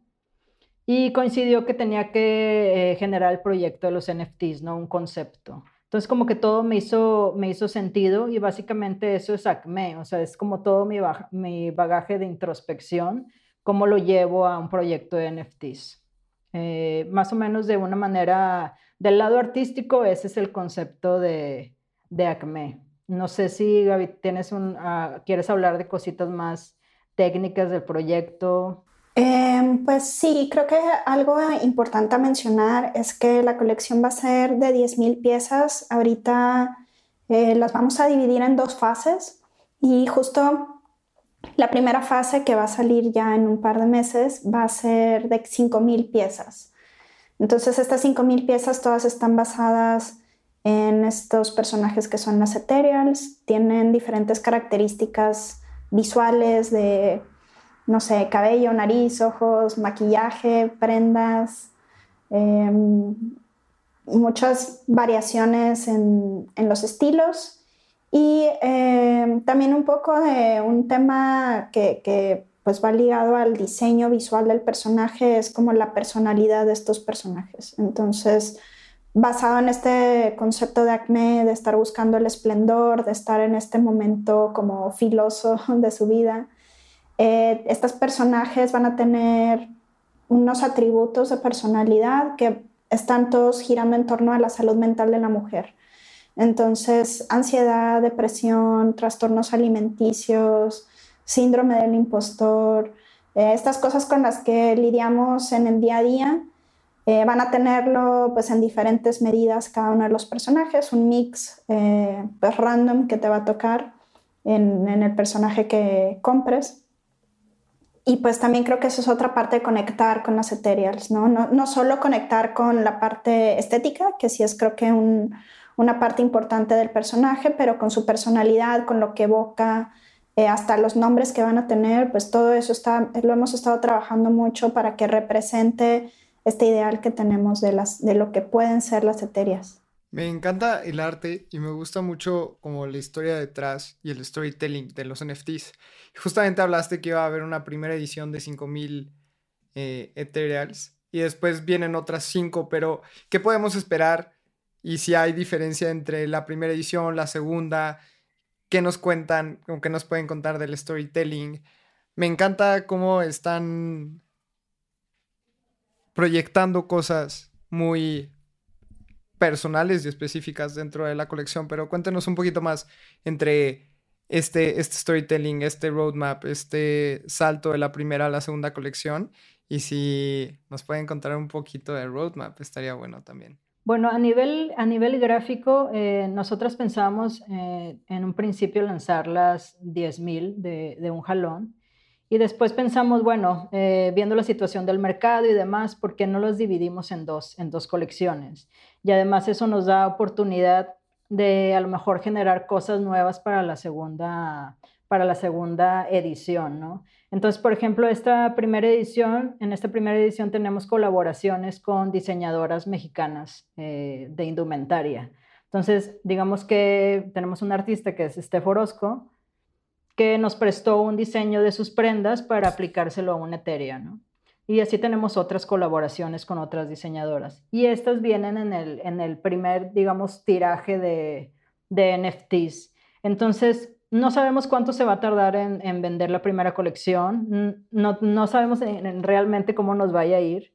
Speaker 4: Y coincidió que tenía que eh, generar el proyecto de los NFTs, ¿no? Un concepto. Entonces como que todo me hizo, me hizo sentido y básicamente eso es ACME, o sea, es como todo mi, mi bagaje de introspección, cómo lo llevo a un proyecto de NFTs. Eh, más o menos de una manera, del lado artístico, ese es el concepto de, de ACME. No sé si, Gaby, tienes un, ah, quieres hablar de cositas más técnicas del proyecto.
Speaker 3: Em, pues sí, creo que algo importante a mencionar es que la colección va a ser de 10.000 piezas. Ahorita eh, las vamos a dividir en dos fases y justo la primera fase que va a salir ya en un par de meses va a ser de 5.000 piezas. Entonces estas 5.000 piezas todas están basadas en estos personajes que son las Ethereals. Tienen diferentes características visuales de, no sé, cabello, nariz, ojos, maquillaje, prendas, em, muchas variaciones en, los estilos y em, también un poco de un tema que, que pues va ligado al diseño visual del personaje, es como la personalidad de estos personajes. Entonces, basado en este concepto de acné, de estar buscando el esplendor, de estar en este momento como filoso de su vida. Eh, estos personajes van a tener unos atributos de personalidad que están todos girando en torno a la salud mental de la mujer. Entonces, ansiedad, depresión, trastornos alimenticios, síndrome del impostor, eh, estas cosas con las que lidiamos en el día a día eh, van a tenerlo pues en diferentes medidas cada uno de los personajes, un mix eh, pues random que te va a tocar en, el personaje que compres. y pues también creo que eso es otra parte de conectar con las ethereals, ¿no? No, no solo conectar con la parte estética, que sí es creo que un, una parte importante del personaje, pero con su personalidad, con lo que evoca, eh, hasta los nombres que van a tener, pues todo eso está, lo hemos estado trabajando mucho para que represente este ideal que tenemos de, las, de lo que pueden ser las etéreas.
Speaker 2: Me encanta el arte y me gusta mucho como la historia detrás y el storytelling de los NFTs. Justamente hablaste que iba a haber una primera edición de 5000 eh, Ethereals y después vienen otras 5, pero ¿qué podemos esperar? Y si hay diferencia entre la primera edición, la segunda, ¿qué nos cuentan o qué nos pueden contar del storytelling? Me encanta cómo están proyectando cosas muy personales y específicas dentro de la colección, pero cuéntenos un poquito más entre este, este storytelling, este roadmap, este salto de la primera a la segunda colección y si nos pueden contar un poquito del roadmap, estaría bueno también.
Speaker 4: Bueno, a nivel, a nivel gráfico, eh, nosotros pensábamos eh, en un principio lanzar las 10.000 de, de un jalón y después pensamos, bueno, eh, viendo la situación del mercado y demás, ¿por qué no los dividimos en dos, en dos colecciones? Y además eso nos da oportunidad de a lo mejor generar cosas nuevas para la segunda, para la segunda edición, ¿no? Entonces, por ejemplo, esta primera edición, en esta primera edición tenemos colaboraciones con diseñadoras mexicanas eh, de indumentaria. Entonces, digamos que tenemos un artista que es Steph Orozco, que nos prestó un diseño de sus prendas para aplicárselo a una Ethereum, ¿no? Y así tenemos otras colaboraciones con otras diseñadoras. Y estas vienen en el, en el primer, digamos, tiraje de, de NFTs. Entonces, no sabemos cuánto se va a tardar en, en vender la primera colección. No, no sabemos realmente cómo nos vaya a ir,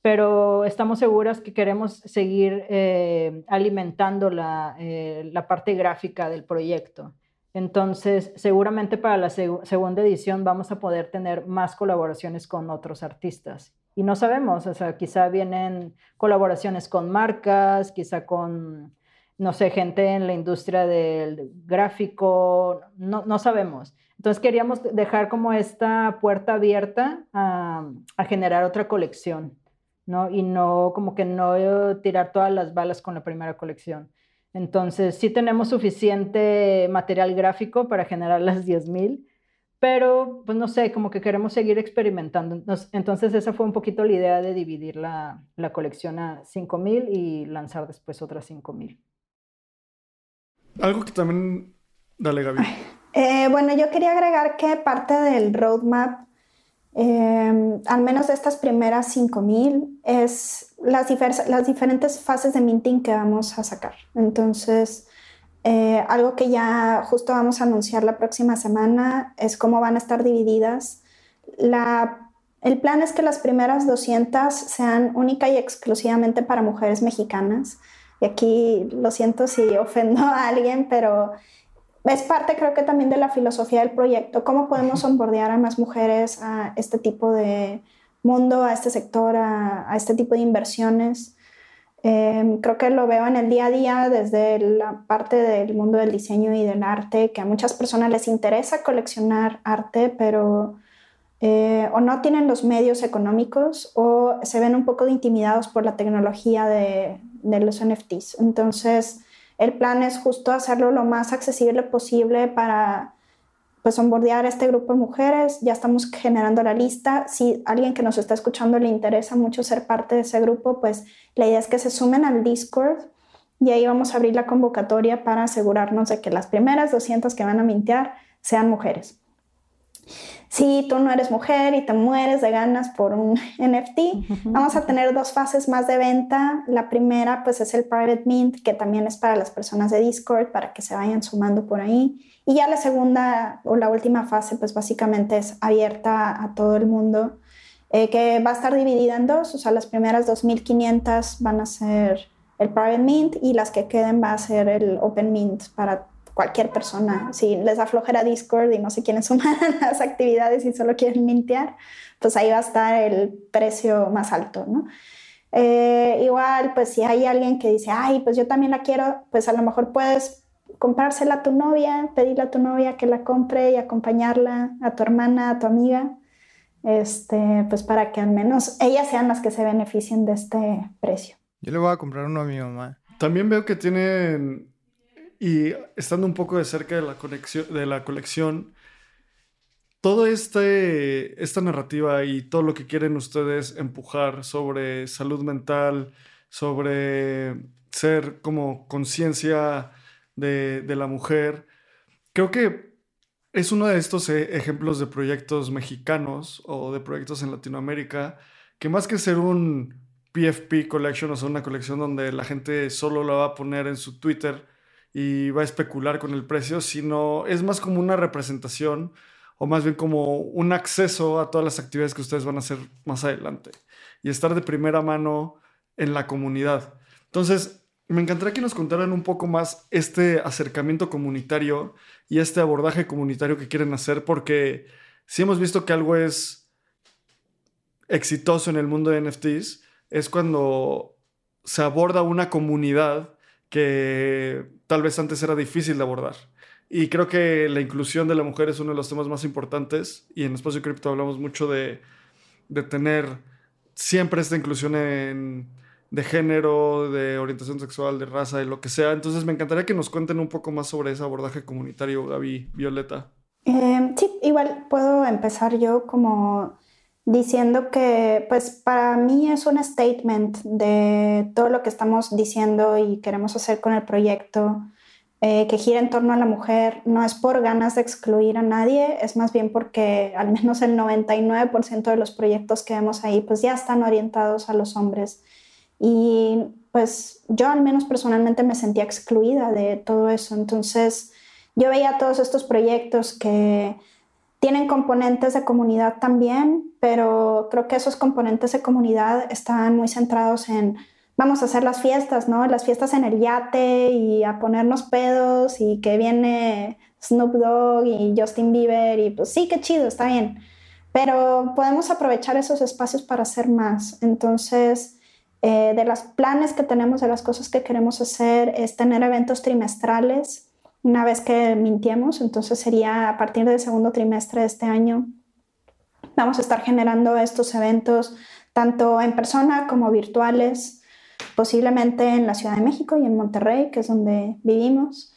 Speaker 4: pero estamos seguras que queremos seguir eh, alimentando la, eh, la parte gráfica del proyecto. Entonces, seguramente para la segunda edición vamos a poder tener más colaboraciones con otros artistas. Y no sabemos, o sea, quizá vienen colaboraciones con marcas, quizá con, no sé, gente en la industria del gráfico, no, no sabemos. Entonces queríamos dejar como esta puerta abierta a, a generar otra colección, ¿no? Y no, como que no tirar todas las balas con la primera colección. Entonces, sí tenemos suficiente material gráfico para generar las 10.000, pero pues no sé, como que queremos seguir experimentando. Entonces, esa fue un poquito la idea de dividir la, la colección a 5.000 y lanzar después otras 5.000.
Speaker 1: Algo que también... Dale, Gaby.
Speaker 3: Eh, bueno, yo quería agregar que parte del roadmap eh, al menos de estas primeras 5000, es las, las, diferentes fases de minting que vamos a sacar. Entonces, eh, algo que ya justo vamos a anunciar la próxima semana es cómo van a estar divididas. La, el plan es que las primeras 200 sean única y exclusivamente para mujeres mexicanas. Y aquí lo siento si ofendo a alguien, pero es parte creo que también de la filosofía del proyecto, cómo podemos onboardear a más mujeres a este tipo de mundo, a este sector, a, este tipo de inversiones. Em, creo que lo veo en el día a día desde la parte del mundo del diseño y del arte, que a muchas personas les interesa coleccionar arte, pero eh, o no tienen los medios económicos o se ven un poco intimidados por la tecnología de, de los NFTs. Entonces, el plan es justo hacerlo lo más accesible posible para pues onboardear a este grupo de mujeres. Ya estamos generando la lista. Si alguien que nos está escuchando le interesa mucho ser parte de ese grupo, pues la idea es que se sumen al Discord y ahí vamos a abrir la convocatoria para asegurarnos de que las primeras 200 que van a mintear sean mujeres si tú no eres mujer y te mueres de ganas por un NFT, vamos a tener dos fases más de venta. La primera pues es el private mint, que también es para las personas de Discord, para que se vayan sumando por ahí. Y ya la segunda o la última fase pues básicamente es abierta a todo el mundo, eh, que va a estar dividida en dos, o sea, las primeras 2.500 van a ser el private mint y las que queden va a ser el open mint para cualquier persona. Si les da flojera Discord y no se quieren sumar a las actividades y solo quieren mintear, pues ahí va a estar el precio más alto, ¿no? Eh, igual, pues si hay alguien que dice, ay, pues yo también la quiero, pues a lo mejor puedes comprársela a tu novia, pedirle a tu novia que la compre y acompañarla, a tu hermana, a tu amiga. este, pues para que al menos ellas sean las que se beneficien de este precio.
Speaker 2: Yo le voy a comprar uno a mi mamá.
Speaker 1: También veo que tienen, y estando un poco de cerca de la, conexión, de la colección, toda este, esta narrativa y todo lo que quieren ustedes empujar sobre salud mental, sobre ser como conciencia de, de, la mujer, creo que es uno de estos e, ejemplos de proyectos mexicanos o de proyectos en Latinoamérica que más que ser un PFP Collection, o sea, una colección donde la gente solo la va a poner en su Twitter y va a especular con el precio, sino es más como una representación o más bien como un acceso a todas las actividades que ustedes van a hacer más adelante y estar de primera mano en la comunidad. Entonces, me encantaría que nos contaran un poco más este acercamiento comunitario y este abordaje comunitario que quieren hacer, porque si hemos visto que algo es exitoso en el mundo de NFTs, es cuando se aborda una comunidad que tal vez antes era difícil de abordar. Y creo que la inclusión de la mujer es uno de los temas más importantes y en Espacio Cripto hablamos mucho de, de tener siempre esta inclusión en, de género, de orientación sexual, de raza, de lo que sea. Entonces me encantaría que nos cuenten un poco más sobre ese abordaje comunitario, Gaby, Violeta.
Speaker 3: Eh, sí, igual puedo empezar yo como diciendo que pues para mí es un statement de todo lo que estamos diciendo y queremos hacer con el proyecto eh, que gira en torno a la mujer. No es por ganas de excluir a nadie, es más bien porque al menos el 99% de los proyectos que vemos ahí pues ya están orientados a los hombres. Y pues yo al menos personalmente me sentía excluida de todo eso. Entonces yo veía todos estos proyectos que tienen componentes de comunidad también, pero creo que esos componentes de comunidad están muy centrados en vamos a hacer las fiestas, ¿no? Las fiestas en el yate y a ponernos pedos y que viene Snoop Dogg y Justin Bieber y pues sí, qué chido, está bien. Pero podemos aprovechar esos espacios para hacer más. Entonces, eh, de los planes que tenemos, de las cosas que queremos hacer, es tener eventos trimestrales una vez que mintiemos, entonces sería a partir del segundo trimestre de este año. Vamos a estar generando estos eventos tanto en persona como virtuales, posiblemente en la Ciudad de México y en Monterrey, que es donde vivimos.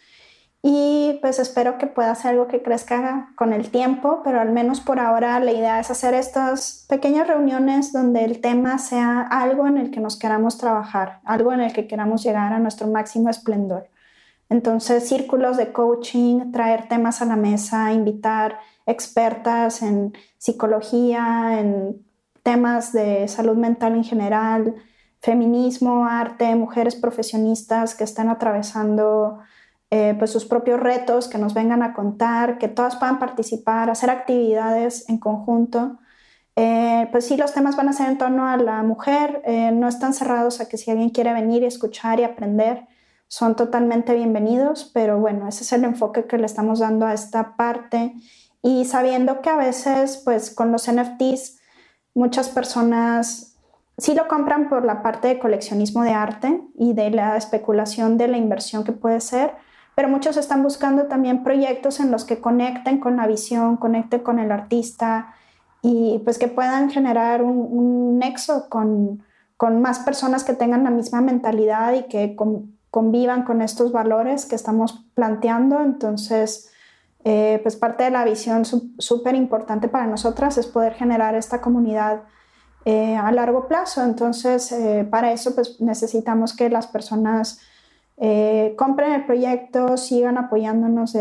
Speaker 3: Y pues espero que pueda ser algo que crezca con el tiempo, pero al menos por ahora la idea es hacer estas pequeñas reuniones donde el tema sea algo en el que nos queramos trabajar, algo en el que queramos llegar a nuestro máximo esplendor. Entonces, círculos de coaching, traer temas a la mesa, invitar expertas en psicología, en temas de salud mental en general, feminismo, arte, mujeres profesionistas que están atravesando eh, pues sus propios retos, que nos vengan a contar, que todas puedan participar, hacer actividades en conjunto. Eh, pues sí, los temas van a ser en torno a la mujer, eh, no están cerrados a que si alguien quiere venir y escuchar y aprender, son totalmente bienvenidos, pero bueno, ese es el enfoque que le estamos dando a esta parte. Y sabiendo que a veces pues con los NFTs muchas personas sí lo compran por la parte de coleccionismo de arte y de la especulación de la inversión que puede ser, pero muchos están buscando también proyectos en los que conecten con la visión, conecten con el artista y pues que puedan generar un, nexo con, con, más personas que tengan la misma mentalidad y que con, convivan con estos valores que estamos planteando. Entonces, eh, pues parte de la visión súper importante para nosotras es poder generar esta comunidad eh, a largo plazo. Entonces, eh, para eso pues necesitamos que las personas compren el proyecto, sigan apoyándonos.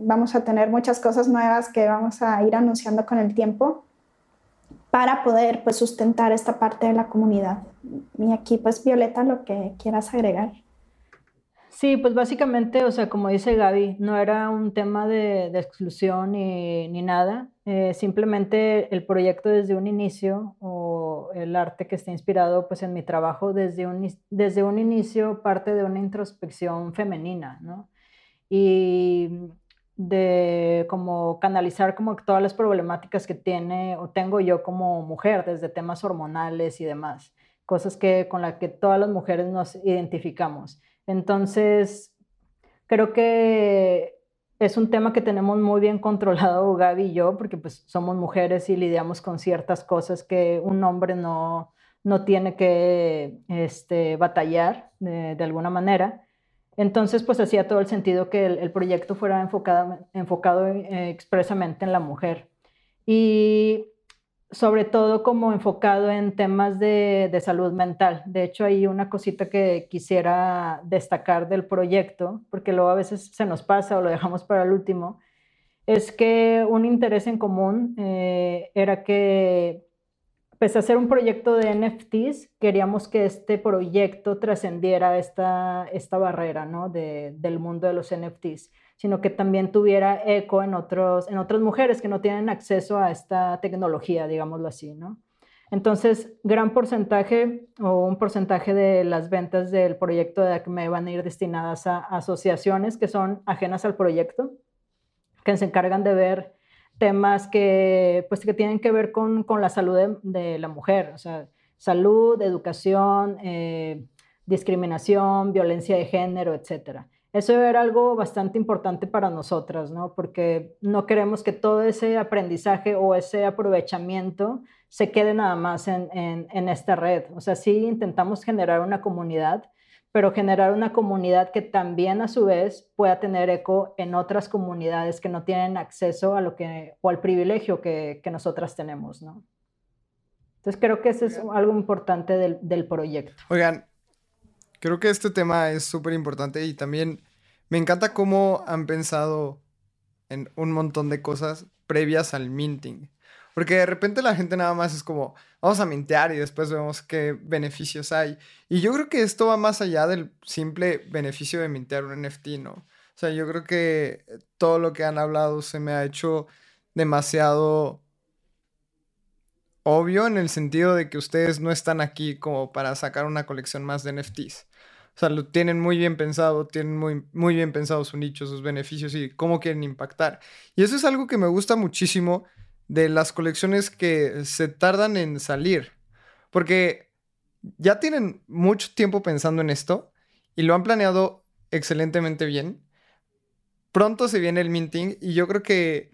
Speaker 3: vamos a tener muchas cosas nuevas que vamos a ir anunciando con el tiempo para poder pues sustentar esta parte de la comunidad. Y aquí pues Violeta, lo que quieras agregar.
Speaker 4: Sí, pues básicamente, o sea, como dice Gaby, no era un tema de, exclusión ni, nada, eh, simplemente el proyecto desde un inicio o el arte que está inspirado pues en mi trabajo desde un, desde un inicio parte de una introspección femenina, ¿no? Y de como canalizar como todas las problemáticas que tiene o tengo yo como mujer, desde temas hormonales y demás, cosas que con las que todas las mujeres nos identificamos. Entonces, creo que es un tema que tenemos muy bien controlado Gaby y yo, porque pues somos mujeres y lidiamos con ciertas cosas que un hombre no, no tiene que este, batallar de, alguna manera. Entonces, pues hacía todo el sentido que el, proyecto fuera enfocado, enfocado eh, expresamente en la mujer. Y sobre todo como enfocado en temas de, de, salud mental. De hecho, hay una cosita que quisiera destacar del proyecto, porque luego a veces se nos pasa o lo dejamos para el último, es que un interés en común eh, era que, pese a ser un proyecto de NFTs, queríamos que este proyecto trascendiera esta, esta barrera ¿no? de, del mundo de los NFTs sino que también tuviera eco en, otros, en otras mujeres que no tienen acceso a esta tecnología, digámoslo así, ¿no? Entonces, gran porcentaje o un porcentaje de las ventas del proyecto de ACME van a ir destinadas a asociaciones que son ajenas al proyecto, que se encargan de ver temas que, pues, que tienen que ver con, con la salud de, la mujer, o sea, salud, educación, eh, discriminación, violencia de género, etcétera. Eso era algo bastante importante para nosotras, ¿no? Porque no queremos que todo ese aprendizaje o ese aprovechamiento se quede nada más en, en, esta red. O sea, sí intentamos generar una comunidad, pero generar una comunidad que también a su vez pueda tener eco en otras comunidades que no tienen acceso a lo que, o al privilegio que, que nosotras tenemos, ¿no? Entonces creo que eso es algo importante del, del proyecto.
Speaker 2: Oigan, Creo que este tema es súper importante y también me encanta cómo han pensado en un montón de cosas previas al minting. Porque de repente la gente nada más es como, vamos a mintear y después vemos qué beneficios hay. Y yo creo que esto va más allá del simple beneficio de mintear un NFT, ¿no? O sea, yo creo que todo lo que han hablado se me ha hecho demasiado obvio en el sentido de que ustedes no están aquí como para sacar una colección más de NFTs. O sea, lo tienen muy bien pensado, tienen muy, muy bien pensado su nicho, sus beneficios y cómo quieren impactar. Y eso es algo que me gusta muchísimo de las colecciones que se tardan en salir. Porque ya tienen mucho tiempo pensando en esto y lo han planeado excelentemente bien. Pronto se viene el minting y yo creo que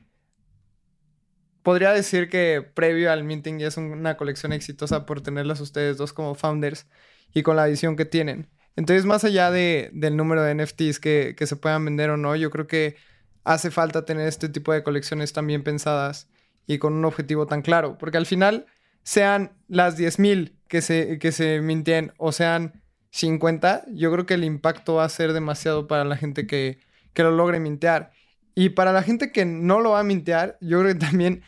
Speaker 2: podría decir que previo al minting ya es una colección exitosa por tenerlas ustedes dos como founders y con la visión que tienen. Entonces, más allá de, del número de NFTs que, se puedan vender o no, yo creo que hace falta tener este tipo de colecciones tan bien pensadas y con un objetivo tan claro. Porque al final, sean las 10.000 que se, que se mintien o sean 50, yo creo que el impacto va a ser demasiado para la gente que, que lo logre mintear. Y para la gente que no lo va a mintear, yo creo que también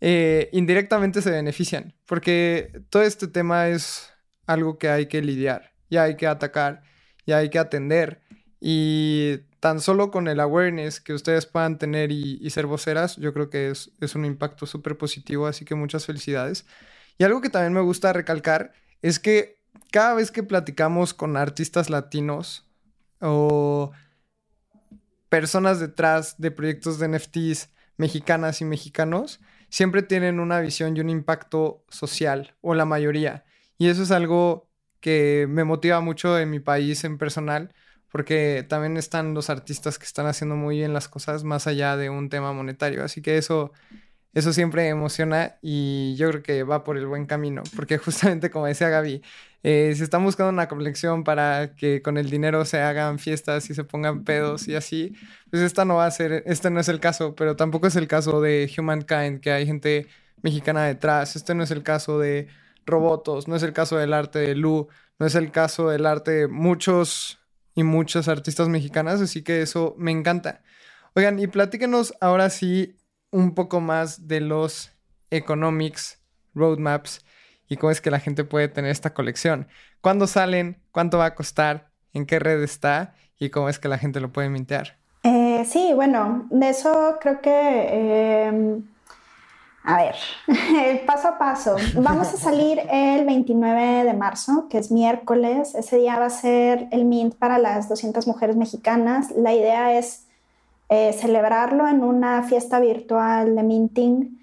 Speaker 2: eh, indirectamente se benefician. Porque todo este tema es algo que hay que lidiar ya hay que atacar, ya hay que atender. Y tan solo con el awareness que ustedes puedan tener y, ser voceras, yo creo que es, es un impacto súper positivo, así que muchas felicidades. Y algo que también me gusta recalcar es que cada vez que platicamos con artistas latinos o personas detrás de proyectos de NFTs mexicanas y mexicanos, siempre tienen una visión y un impacto social, o la mayoría. Y eso es algo que me motiva mucho en mi país en personal, porque también están los artistas que están haciendo muy bien las cosas más allá de un tema monetario. Así que eso, eso siempre emociona y yo creo que va por el buen camino, porque justamente como decía Gaby, eh, si están buscando una colección para que con el dinero se hagan fiestas y se pongan pedos y así, pues esta no va a ser, este no es el caso, pero tampoco es el caso de Humankind, que hay gente mexicana detrás, este no es el caso de Robotos, no es el caso del arte de Lu, no es el caso del arte de muchos y muchas artistas mexicanas, así que eso me encanta. Oigan, y platíquenos ahora sí un poco más de los economics, roadmaps y cómo es que la gente puede tener esta colección. ¿Cuándo salen? ¿Cuánto va a costar? ¿En qué red está? ¿Y cómo es que la gente lo puede mintear?
Speaker 3: Eh, sí, bueno, de eso creo que em, a ver, paso a paso. Vamos a salir el 29 de marzo, que es miércoles. Ese día va a ser el Mint para las 200 mujeres mexicanas. La idea es eh, celebrarlo en una fiesta virtual de minting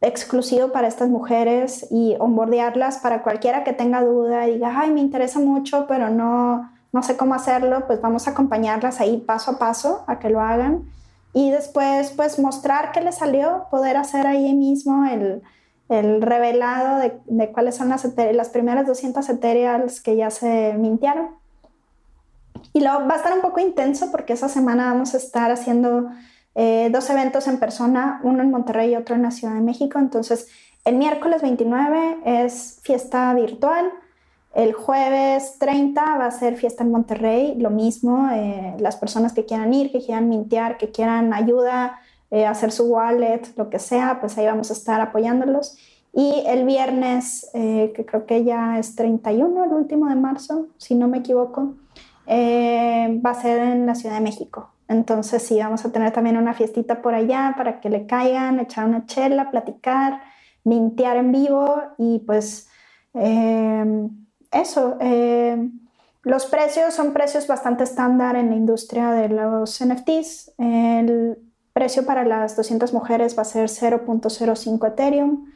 Speaker 3: exclusivo para estas mujeres y onboardearlas para cualquiera que tenga duda y diga, ay, me interesa mucho, pero no, no sé cómo hacerlo, pues vamos a acompañarlas ahí paso a paso a que lo hagan y después pues mostrar qué le salió, poder hacer ahí mismo el, el revelado de, de, cuáles son las, las primeras 200 ethereals que ya se mintieron. Y luego va a estar un poco intenso porque esa semana vamos a estar haciendo eh, dos eventos en persona, uno en Monterrey y otro en la Ciudad de México. Entonces, el miércoles 29 es fiesta virtual. El jueves 30 va a ser fiesta en Monterrey, lo mismo, eh, las personas que quieran ir, que quieran mintear, que quieran ayuda, eh, hacer su wallet, lo que sea, pues ahí vamos a estar apoyándolos. Y el viernes, que creo que ya es 31, el último de marzo, si no me equivoco, va a ser en la Ciudad de México. Entonces sí, vamos a tener también una fiestita por allá para que le caigan, echar una chela, platicar, mintear en vivo y pues eh, eso. Eh, los precios son precios bastante estándar en la industria de los NFTs. El precio para las 200 mujeres va a ser 0.05 Ethereum.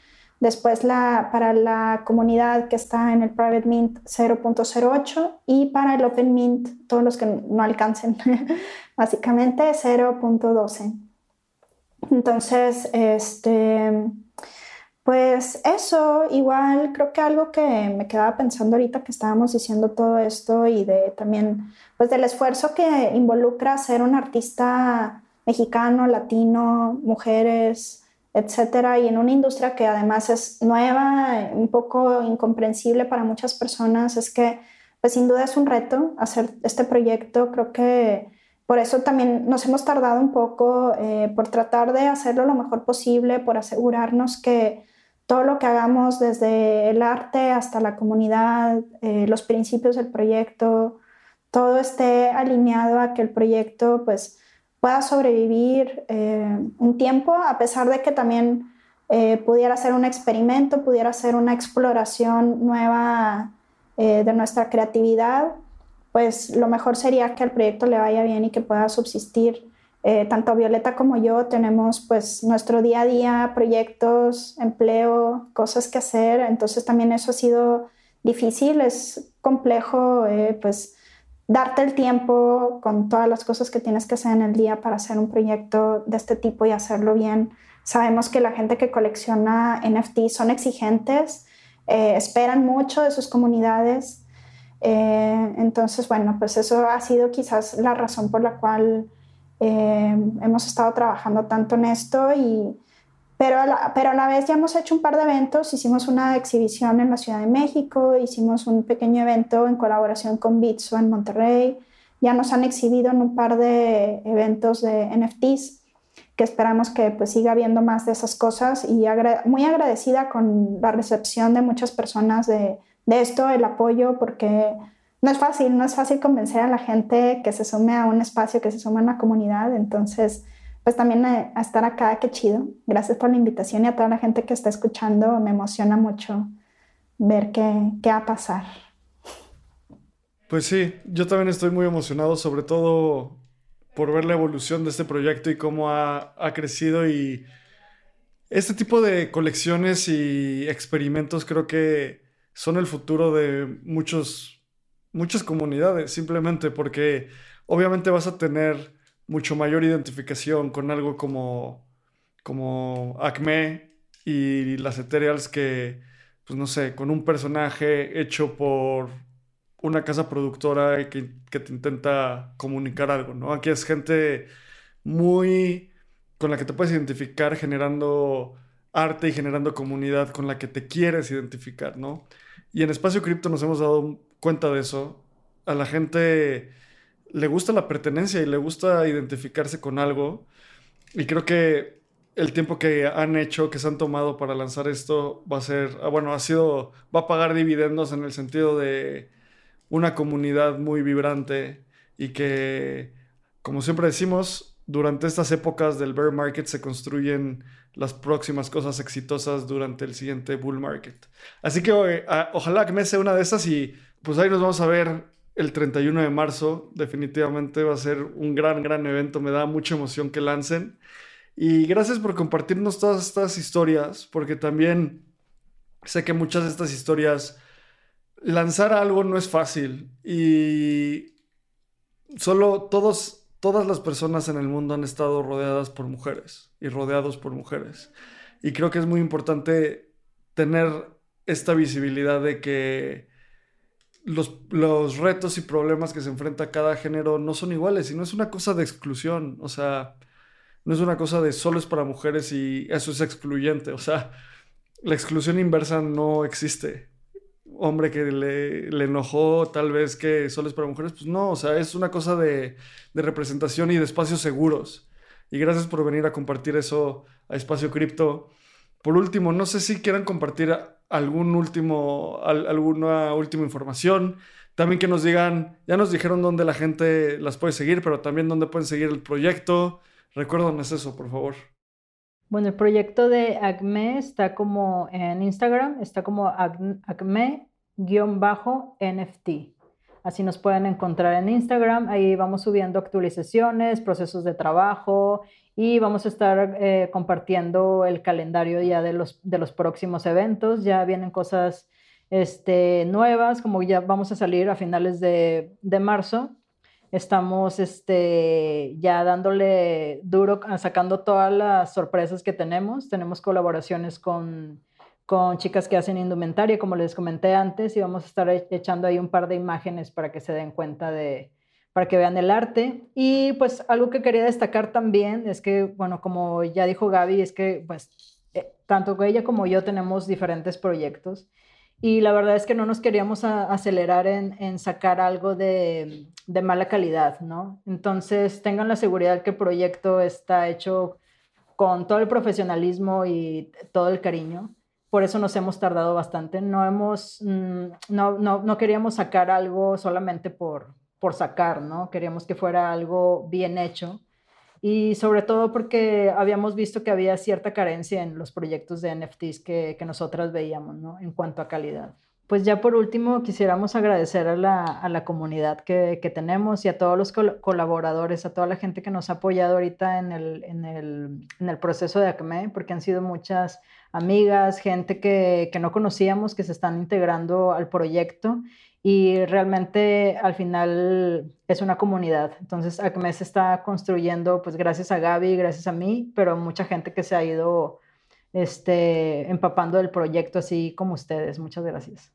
Speaker 3: Después para la comunidad que está en el Private Mint 0.08 y para el Open Mint, todos los que no alcancen, básicamente 0.12. Entonces, este, pues eso, igual creo que algo que me quedaba pensando ahorita que estábamos diciendo todo esto y de también, pues del esfuerzo que involucra ser un artista mexicano, latino, mujeres, etcétera, y en una industria que además es nueva, un poco incomprensible para muchas personas, es que pues sin duda es un reto hacer este proyecto, creo que por eso también nos hemos tardado un poco eh, por tratar de hacerlo lo mejor posible, por asegurarnos que todo lo que hagamos desde el arte hasta la comunidad, eh, los principios del proyecto, todo esté alineado a que el proyecto pues pueda sobrevivir eh, un tiempo, a pesar de que también eh, pudiera ser un experimento, pudiera ser una exploración nueva de nuestra creatividad, pues lo mejor sería que el proyecto le vaya bien y que pueda subsistir. Tanto Violeta como yo tenemos pues nuestro día a día, proyectos, empleo, cosas que hacer, entonces también eso ha sido difícil, es complejo, pues darte el tiempo con todas las cosas que tienes que hacer en el día para hacer un proyecto de este tipo y hacerlo bien. Sabemos que la gente que colecciona NFT son exigentes, eh, esperan mucho de sus comunidades. Eh, entonces, bueno, pues eso ha sido quizás la razón por la cual eh, hemos estado trabajando tanto en esto y, pero a, la, pero a la vez ya hemos hecho un par de eventos, hicimos una exhibición en la Ciudad de México, hicimos un pequeño evento en colaboración con Bitso en Monterrey, ya nos han exhibido en un par de eventos de NFTs, que esperamos que pues siga habiendo más de esas cosas. Y muy agradecida con la recepción de muchas personas de, de esto, el apoyo, porque no es fácil, no es fácil convencer a la gente que se sume a un espacio, que se sume a una comunidad, entonces pues también a, estar acá, qué chido. Gracias por la invitación y a toda la gente que está escuchando. Me emociona mucho ver qué, qué va a pasar.
Speaker 1: Pues sí, yo también estoy muy emocionado, sobre todo por ver la evolución de este proyecto y cómo ha, ha crecido y este tipo de colecciones y experimentos creo que son el futuro de muchos, muchas comunidades, simplemente porque obviamente vas a tener mucho mayor identificación con algo como, como Acme y las Ethereals que, pues no sé, con un personaje hecho por una casa productora que, que te intenta comunicar algo, ¿no? Aquí es gente muy con la que te puedes identificar generando arte y generando comunidad con la que te quieres identificar, ¿no? Y en Espacio Cripto nos hemos dado cuenta de eso. A la gente le gusta la pertenencia y le gusta identificarse con algo. Y creo que el tiempo que han hecho, que se han tomado para lanzar esto, va a ser, ah, bueno, ha sido, va a pagar dividendos en el sentido de una comunidad muy vibrante y que, como siempre decimos, durante estas épocas del bear market se construyen las próximas cosas exitosas durante el siguiente bull market. Así que eh, ah, ojalá que me sea una de esas y pues ahí nos vamos a ver el 31 de marzo. Definitivamente va a ser un gran, gran evento. Me da mucha emoción que lancen. Y gracias por compartirnos todas estas historias, porque también sé que muchas de estas historias, lanzar algo no es fácil. Y solo todos, todas las personas en el mundo han estado rodeadas por mujeres y rodeados por mujeres. Y creo que es muy importante tener esta visibilidad de que los, los, retos y problemas que se enfrenta cada género no son iguales y no es una cosa de exclusión, o sea, no es una cosa de solo para mujeres y eso es excluyente, o sea, la exclusión inversa no existe. Hombre que le, le enojó tal vez que solo es para mujeres, pues no, o sea, es una cosa de, de representación y de espacios seguros. Y gracias por venir a compartir eso a Espacio Cripto. Por último, no sé si quieran compartir algún último, alguna última información. También que nos digan, ya nos dijeron dónde la gente las puede seguir, pero también dónde pueden seguir el proyecto. Recuérdanos eso, por favor.
Speaker 4: Bueno, el proyecto de ACME está como en Instagram, está como ACME-NFT. Así nos pueden encontrar en Instagram. Ahí vamos subiendo actualizaciones, procesos de trabajo y vamos a estar eh, compartiendo el calendario ya de los, de los próximos eventos. Ya vienen cosas este, nuevas, como ya vamos a salir a finales de, de marzo. Estamos este, ya dándole duro, sacando todas las sorpresas que tenemos. Tenemos colaboraciones con, con chicas que hacen indumentaria, como les comenté antes, y vamos a estar e, echando ahí un par de imágenes para que se den cuenta de, para que vean el arte. Y pues algo que quería destacar también es que, bueno, como ya dijo Gaby, es que pues eh, tanto ella como yo tenemos diferentes proyectos y la verdad es que no nos queríamos acelerar en, en sacar algo de, de, mala calidad, ¿no? Entonces tengan la seguridad que el proyecto está hecho con todo el profesionalismo y todo el cariño. Por eso nos hemos tardado bastante. No, hemos, mm, no, no, no queríamos sacar algo solamente por, por sacar, ¿no? Queríamos que fuera algo bien hecho y sobre todo porque habíamos visto que había cierta carencia en los proyectos de NFTs que, que nosotras veíamos, ¿no? En cuanto a calidad. Pues ya por último quisiéramos agradecer a la, a la comunidad que, que, tenemos y a todos los colaboradores, a toda la gente que nos ha apoyado ahorita en el, en el, en el proceso de ACME, porque han sido muchas amigas, gente que, que no conocíamos, que se están integrando al proyecto y realmente al final es una comunidad. Entonces, ACME se está construyendo, pues gracias a Gaby, gracias a mí, pero mucha gente que se ha ido este, empapando del proyecto, así como ustedes. Muchas gracias.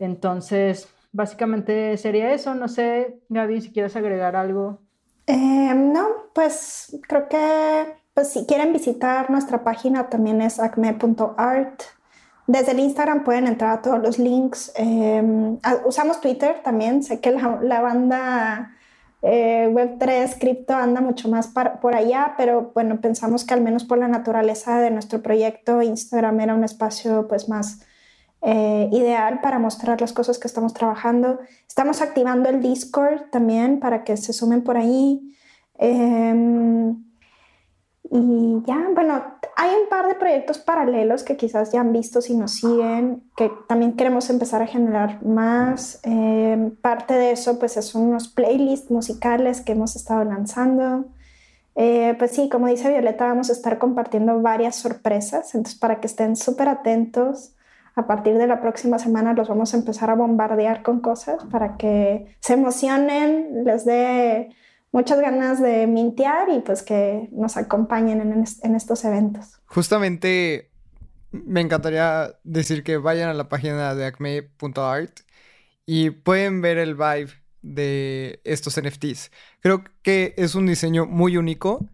Speaker 4: Entonces, básicamente sería eso. No sé, Gaby, si quieres agregar algo.
Speaker 3: Eh, no, pues creo que pues, si quieren visitar nuestra página también es acme.art desde el Instagram pueden entrar a todos los links. Em, usamos Twitter también. Sé que la, banda eh, Web3 Crypto anda mucho más por allá, pero bueno, pensamos que al menos por la naturaleza de nuestro proyecto, Instagram era un espacio pues más eh, ideal para mostrar las cosas que estamos trabajando. Estamos activando el Discord también para que se sumen por ahí. Em, y ya, bueno, hay un par de proyectos paralelos que quizás ya han visto si nos siguen, que también queremos empezar a generar más. Eh, parte de eso, pues, son unos playlists musicales que hemos estado lanzando. Eh, pues sí, como dice Violeta, vamos a estar compartiendo varias sorpresas, entonces para que estén súper atentos. A partir de la próxima semana los vamos a empezar a bombardear con cosas para que se emocionen, les dé muchas ganas de mintear y pues que nos acompañen en, estos eventos.
Speaker 2: Justamente me encantaría decir que vayan a la página de acme.art y pueden ver el vibe de estos NFTs. Creo que es un diseño muy único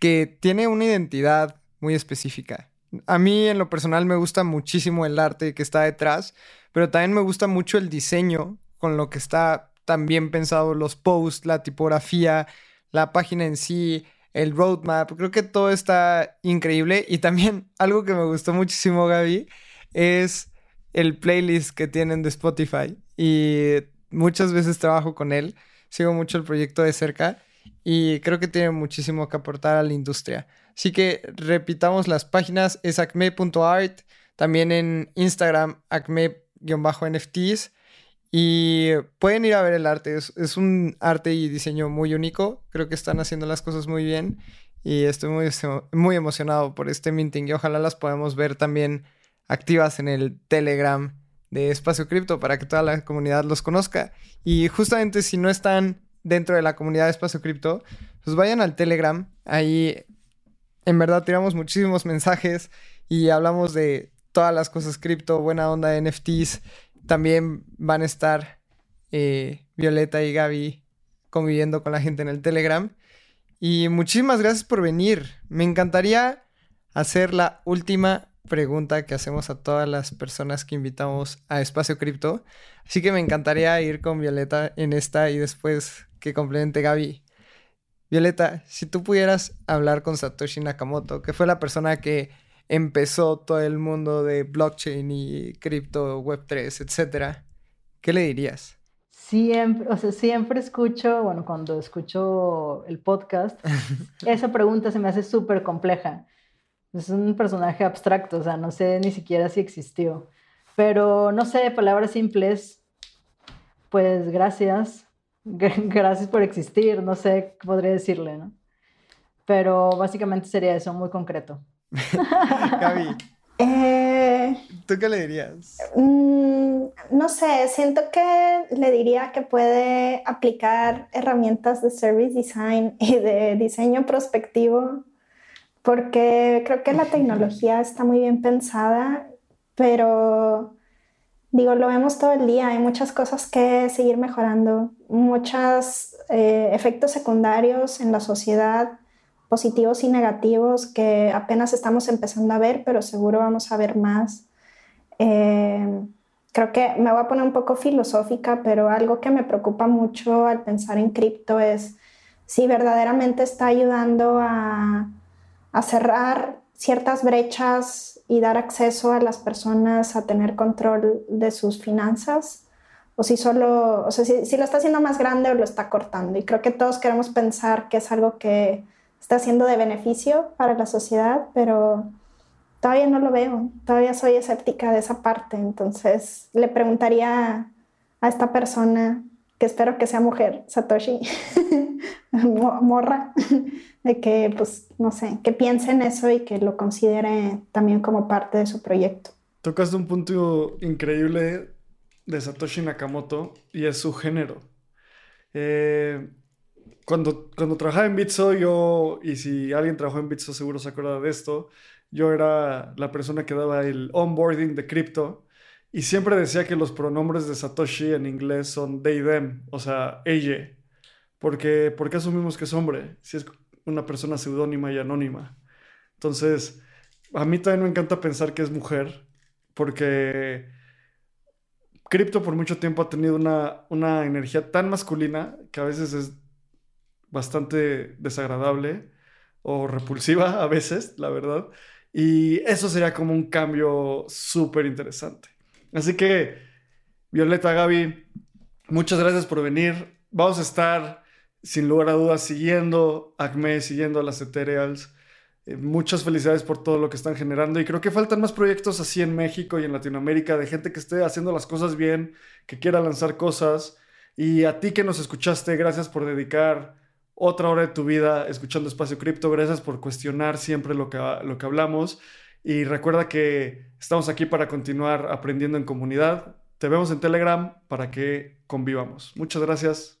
Speaker 2: que tiene una identidad muy específica. A mí en lo personal me gusta muchísimo el arte que está detrás, pero también me gusta mucho el diseño con lo que está también pensado los posts, la tipografía, la página en sí, el roadmap. Creo que todo está increíble. Y también algo que me gustó muchísimo, Gaby, es el playlist que tienen de Spotify. Y muchas veces trabajo con él. Sigo mucho el proyecto de cerca. Y creo que tiene muchísimo que aportar a la industria. Así que repitamos las páginas, es acme.art. También en Instagram, acme-nfts. Y pueden ir a ver el arte, es, un arte y diseño muy único, creo que están haciendo las cosas muy bien y estoy muy, muy emocionado por este minting y ojalá las podamos ver también activas en el Telegram de Espacio Cripto para que toda la comunidad los conozca. Y justamente si no están dentro de la comunidad de Espacio Cripto, pues vayan al Telegram. Ahí en verdad tiramos muchísimos mensajes y hablamos de todas las cosas cripto, buena onda de NFTs. También van a estar eh, Violeta y Gaby conviviendo con la gente en el Telegram. Y muchísimas gracias por venir. Me encantaría hacer la última pregunta que hacemos a todas las personas que invitamos a Espacio Cripto. Así que me encantaría ir con Violeta en esta y después que complemente Gaby. Violeta, si tú pudieras hablar con Satoshi Nakamoto, que fue la persona que empezó todo el mundo de blockchain y cripto, web3, etcétera, ¿qué le dirías?
Speaker 4: Siempre, o sea, siempre escucho, bueno, cuando escucho el podcast, esa pregunta se me hace súper compleja. Es un personaje abstracto, o sea, no sé ni siquiera si existió. Pero no sé, palabras simples, pues gracias. Gracias por existir, no sé qué podría decirle, ¿no? Pero básicamente sería eso, muy concreto.
Speaker 2: Gaby,
Speaker 3: Eh,
Speaker 2: ¿tú qué le dirías?
Speaker 3: mm, no sé, siento que le diría que puede aplicar herramientas de service design y de diseño prospectivo, porque creo que la tecnología está muy bien pensada, pero digo, lo vemos todo el día, hay muchas cosas que seguir mejorando, muchos eh, efectos secundarios en la sociedad positivos y negativos que apenas estamos empezando a ver, pero seguro vamos a ver más. Eh, creo que me voy a poner un poco filosófica, pero algo que me preocupa mucho al pensar en cripto es si verdaderamente está ayudando a, a cerrar ciertas brechas y dar acceso a las personas a tener control de sus finanzas o si solo, o sea, si, si, lo está haciendo más grande o lo está cortando. Y creo que todos queremos pensar que es algo que está siendo de beneficio para la sociedad, pero todavía no lo veo, todavía soy escéptica de esa parte. Entonces le preguntaría a esta persona, que espero que sea mujer, Satoshi, morra, de que, pues, no sé, que piense en eso y que lo considere también como parte de su proyecto.
Speaker 1: Tocaste un punto increíble de Satoshi Nakamoto y es su género. Eh, cuando, cuando trabajaba en Bitso, yo, y si alguien trabajó en Bitso seguro se acuerda de esto, yo era la persona que daba el onboarding de cripto y siempre decía que los pronombres de Satoshi en inglés son they, them, o sea, ella. Porque, porque asumimos que es hombre, si es una persona seudónima y anónima. Entonces, a mí también me encanta pensar que es mujer, porque cripto por mucho tiempo ha tenido una, una energía tan masculina que a veces es bastante desagradable o repulsiva a veces, la verdad. Y eso sería como un cambio súper interesante. Así que, Violeta, Gaby, muchas gracias por venir. Vamos a estar, sin lugar a dudas, siguiendo Acme, siguiendo a las Ethereals. Eh, muchas felicidades por todo lo que están generando y creo que faltan más proyectos así en México y en Latinoamérica de gente que esté haciendo las cosas bien, que quiera lanzar cosas. Y a ti que nos escuchaste, gracias por dedicar otra hora de tu vida escuchando Espacio Cripto. Gracias por cuestionar siempre lo que, lo que hablamos. Y recuerda que estamos aquí para continuar aprendiendo en comunidad. Te vemos en Telegram para que convivamos. Muchas gracias.